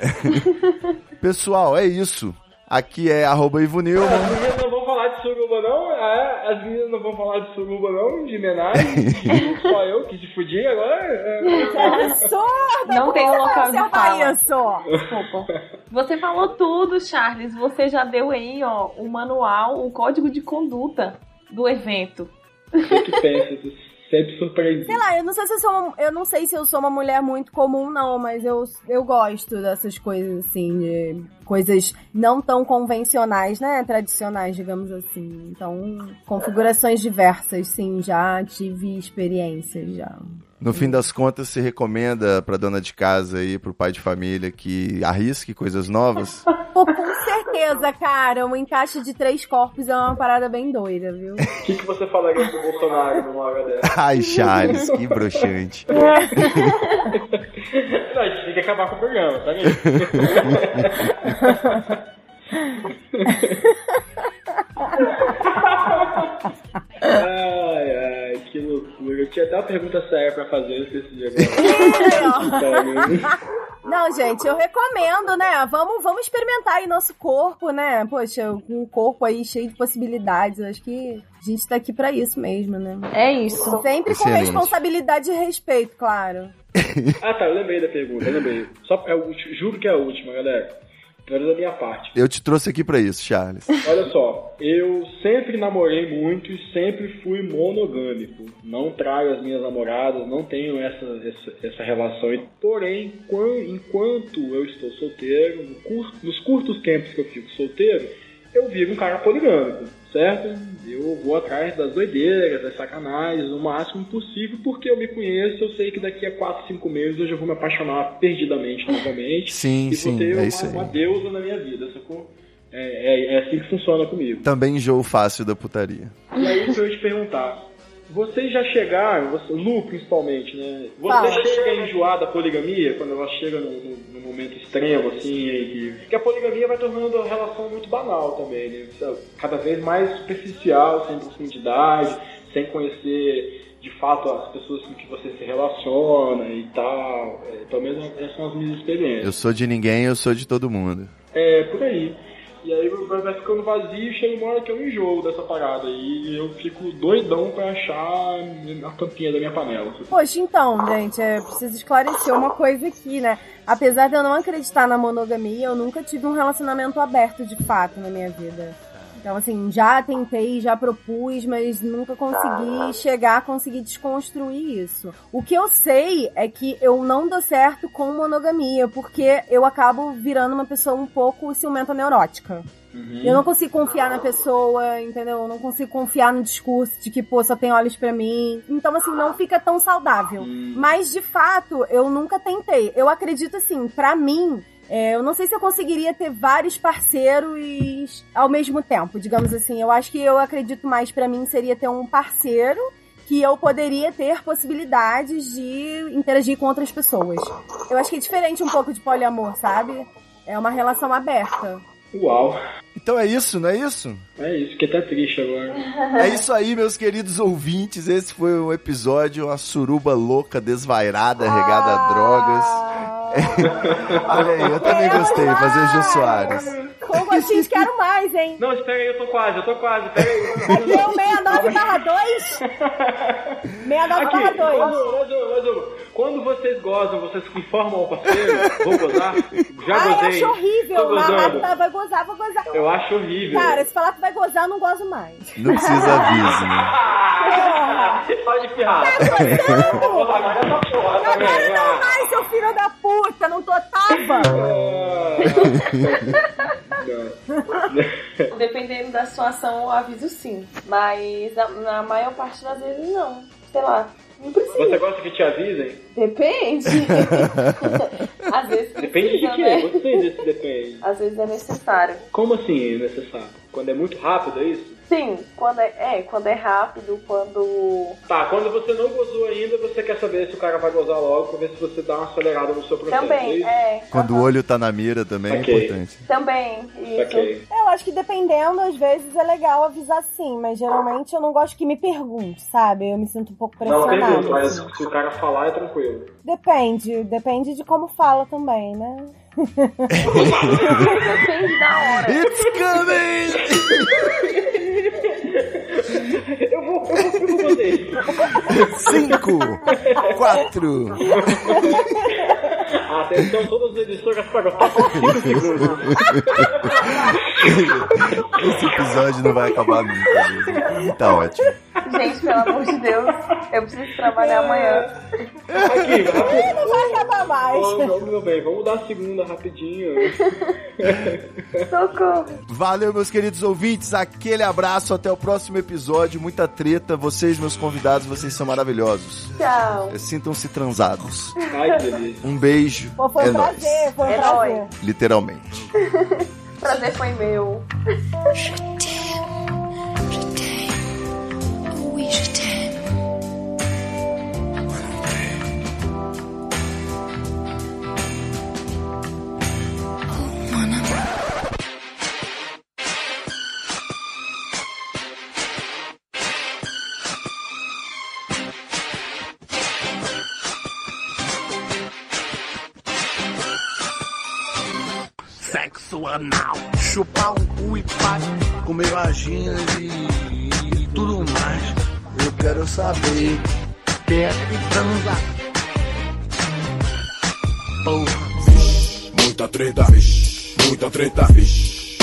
Pessoal, é isso. Aqui é arroba Ivo Nilman. As meninas não vão falar de suruba, não? É, as meninas não vão falar de suruba, não? De homenagem? Só eu que se fudi agora? É. Que absurdo! Não tem um local de fala. isso! Desculpa. Você falou tudo, Charles. Você já deu aí, ó, o manual, o código de conduta do evento. Você que pensa, você sempre surpreendido. Sei lá, eu não sei se eu sou uma, eu não sei se eu sou uma mulher muito comum, não, mas eu, eu gosto dessas coisas, assim, de coisas não tão convencionais, né? Tradicionais, digamos assim. Então, configurações diversas, sim, já tive experiências já. No fim das contas, se recomenda pra dona de casa e pro pai de família que arrisque coisas novas? Com certeza, certeza, cara, um encaixe de três corpos é uma parada bem doida, viu? O que, que você falaria pro Bolsonaro numa hora dessa? Ai, Charles, que broxante. Não, a gente tem que acabar com o programa, tá aí. Ai, ai, que loucura. Eu tinha até uma pergunta séria pra fazer, eu esqueci de agora. Não, gente, eu recomendo, né? Vamos, vamos experimentar aí nosso corpo, né? Poxa, um corpo aí cheio de possibilidades. Eu acho que a gente tá aqui pra isso mesmo, né? É isso. Sempre com Excelente. responsabilidade e respeito, claro. Ah, tá, eu lembrei da pergunta, eu lembrei. Só, é, o- juro que é a última, galera. Pelo da minha parte. Eu te trouxe aqui pra isso, Charles. Olha só, eu sempre namorei muito e sempre fui monogâmico. Não traio as minhas namoradas, não tenho essa, essa, essa relação. Porém, quan- enquanto eu estou solteiro, no cur- nos curtos tempos que eu fico solteiro, eu viro um cara poligâmico, certo? Eu vou atrás das doideiras, das sacanagens, o máximo possível, porque eu me conheço, eu sei que daqui a 4, 5 meses eu já vou me apaixonar perdidamente novamente. Sim, e sim, vou ter é uma, uma deusa na minha vida, sacou? É, é, é assim que funciona comigo. Também enjoo fácil da putaria. E aí, pra eu te perguntar, vocês já chegaram, você, Lu principalmente, né? Você Fala. chega a enjoar da poligamia quando ela chega no, no- no momento extremo, assim, que, que a poligamia vai tornando a relação muito banal também, né? Cada vez mais superficial, sem profundidade, sem conhecer de fato as pessoas com que você se relaciona e tal. É, pelo menos essas são as minhas experiências. Eu sou de ninguém, eu sou de todo mundo. É, por aí. E aí vai ficando vazio e chega uma hora que eu enjoo dessa parada. E eu fico doidão pra achar a tampinha da minha panela. Poxa, então, gente, é preciso esclarecer uma coisa aqui, né? Apesar de eu não acreditar na monogamia, eu nunca tive um relacionamento aberto de fato na minha vida. Então, assim, já tentei, já propus, mas nunca consegui chegar a conseguir desconstruir isso. O que eu sei é que eu não dou certo com monogamia, porque eu acabo virando uma pessoa um pouco ciumenta neurótica. Eu não consigo confiar na pessoa, entendeu? Eu não consigo confiar no discurso de que, pô, só tem olhos pra mim. Então, assim, não fica tão saudável. Mas, de fato, eu nunca tentei. Eu acredito, assim, pra mim, é, eu não sei se eu conseguiria ter vários parceiros ao mesmo tempo, digamos assim. Eu acho que eu acredito mais pra mim seria ter um parceiro que eu poderia ter possibilidades de interagir com outras pessoas. Eu acho que é diferente um pouco de poliamor, sabe? É uma relação aberta. Uau. Então é isso, não é isso? É isso, que até triste agora. É isso aí, meus queridos ouvintes. Esse foi um episódio, uma suruba louca, desvairada, regada a drogas. Olha aí, eu também gostei, fazer o Jô Soares. Com gostinhos, quero mais, hein? Não, espera aí, eu tô quase, eu tô quase, pera aí. Aqui é o 69 barra 2. 69 Aqui, barra 2. mais uma, mais. Quando vocês gozam, vocês informam ao parceiro, vou gozar, já Ai, gozei. acho horrível. Gozando. mas vai gozar, vou gozar. Eu acho horrível. Cara, se falar que vai gozar, eu não gozo mais. Não precisa aviso, né? Ah, Pode ferrar. Agora essa porra Eu também. quero não mais, seu filho da puta, não tô tava. Não. Dependendo da situação, eu aviso sim. Mas na, na maior parte das vezes não. Sei lá. Não precisa. Você gosta que te avisem? Depende. Às vezes precisa, Depende de quê? né? Gostei desse depende. Às vezes é necessário. Como assim é necessário? Quando é muito rápido, é isso? Sim, quando é, é, quando é rápido, quando. Tá, quando você não gozou ainda, você quer saber se o cara vai gozar logo pra ver se você dá uma acelerada no seu processo. é Também, isso? é. Quando o aham. olho tá na mira também Ok. é importante. Também, isso. Ok. Eu acho que dependendo, às vezes é legal avisar sim, mas geralmente eu não gosto que me pergunte, sabe? Eu me sinto um pouco Não pressionada. pergunto, mas assim. se o cara falar é tranquilo. Depende, depende de como fala também, né? Depende da hora. It's coming! Eu vou, eu vou, vou fazer. Cinco, quatro, Atenção, todas as editoras para o top 5 segundos. Esse episódio não vai acabar nunca. mesmo. Tá ótimo. Gente, pelo amor de Deus, eu preciso trabalhar amanhã. Aqui, rápido. Não vai acabar mais. Vamos, vamos, meu bem, vamos dar a segunda rapidinho. Socorro. Valeu, meus queridos ouvintes. Aquele abraço. Até o próximo episódio. Muita treta. Vocês, meus convidados, vocês são maravilhosos. Tchau. Sintam-se transados. Ai, que delícia. Um beijo. Pô, foi é um nóis. prazer, foi um É prazer. nóis. Literalmente. Prazer foi meu. Sexo anal, chupar um cu e pá, comer vagina e, e tudo mais. Quero saber quem é que transa. Porra. Muita treta, vixe. Muita treta, vixe.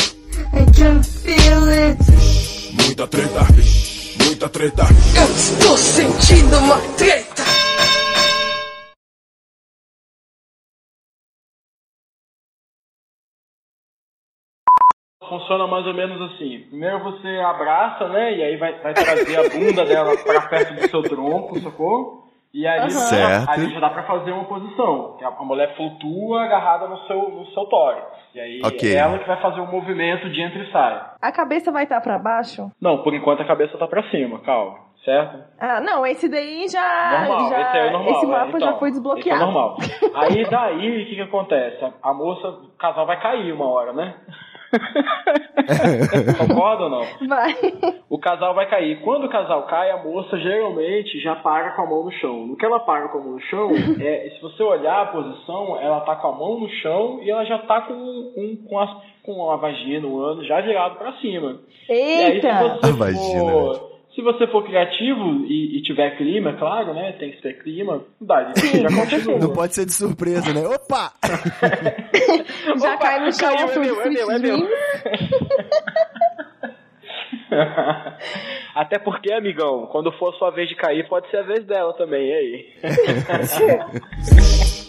I can feel it. Muita treta, vixe. Muita treta. Eu estou sentindo uma treta. Funciona mais ou menos assim. Primeiro você abraça, né? E aí vai, vai trazer a bunda dela pra perto do seu tronco, sacou? E aí. Certo. aí já dá pra fazer uma posição. Que a mulher flutua agarrada no seu, no seu tórax. E aí Ok. é ela que vai fazer o movimento de entra e sai. A cabeça vai estar pra baixo? Não, por enquanto a cabeça tá pra cima, calma. Certo? Ah, não, esse daí já. Normal, já esse aí é normal. esse é, mapa já então, foi Esse é desbloqueado. normal. Aí daí, o que que acontece? A moça, o casal vai cair uma hora, né? Concorda ou não? Vai. O casal vai cair. Quando o casal cai, a moça geralmente já para com a mão no chão. No que ela para com a mão no chão, é, se você olhar a posição, ela tá com a mão no chão e ela já tá com, com, com, as, com a vagina, o ano já virado pra cima. E aí, se Eita! você A vagina, for, se você for criativo e, e tiver clima, é claro, né? Tem que ter clima, dá, já continua. Não pode ser de surpresa, né? Opa! Já cai no chão caiu, é meu, é meu, é meu. Até porque, amigão, quando for a sua vez de cair, pode ser a vez dela também, e aí?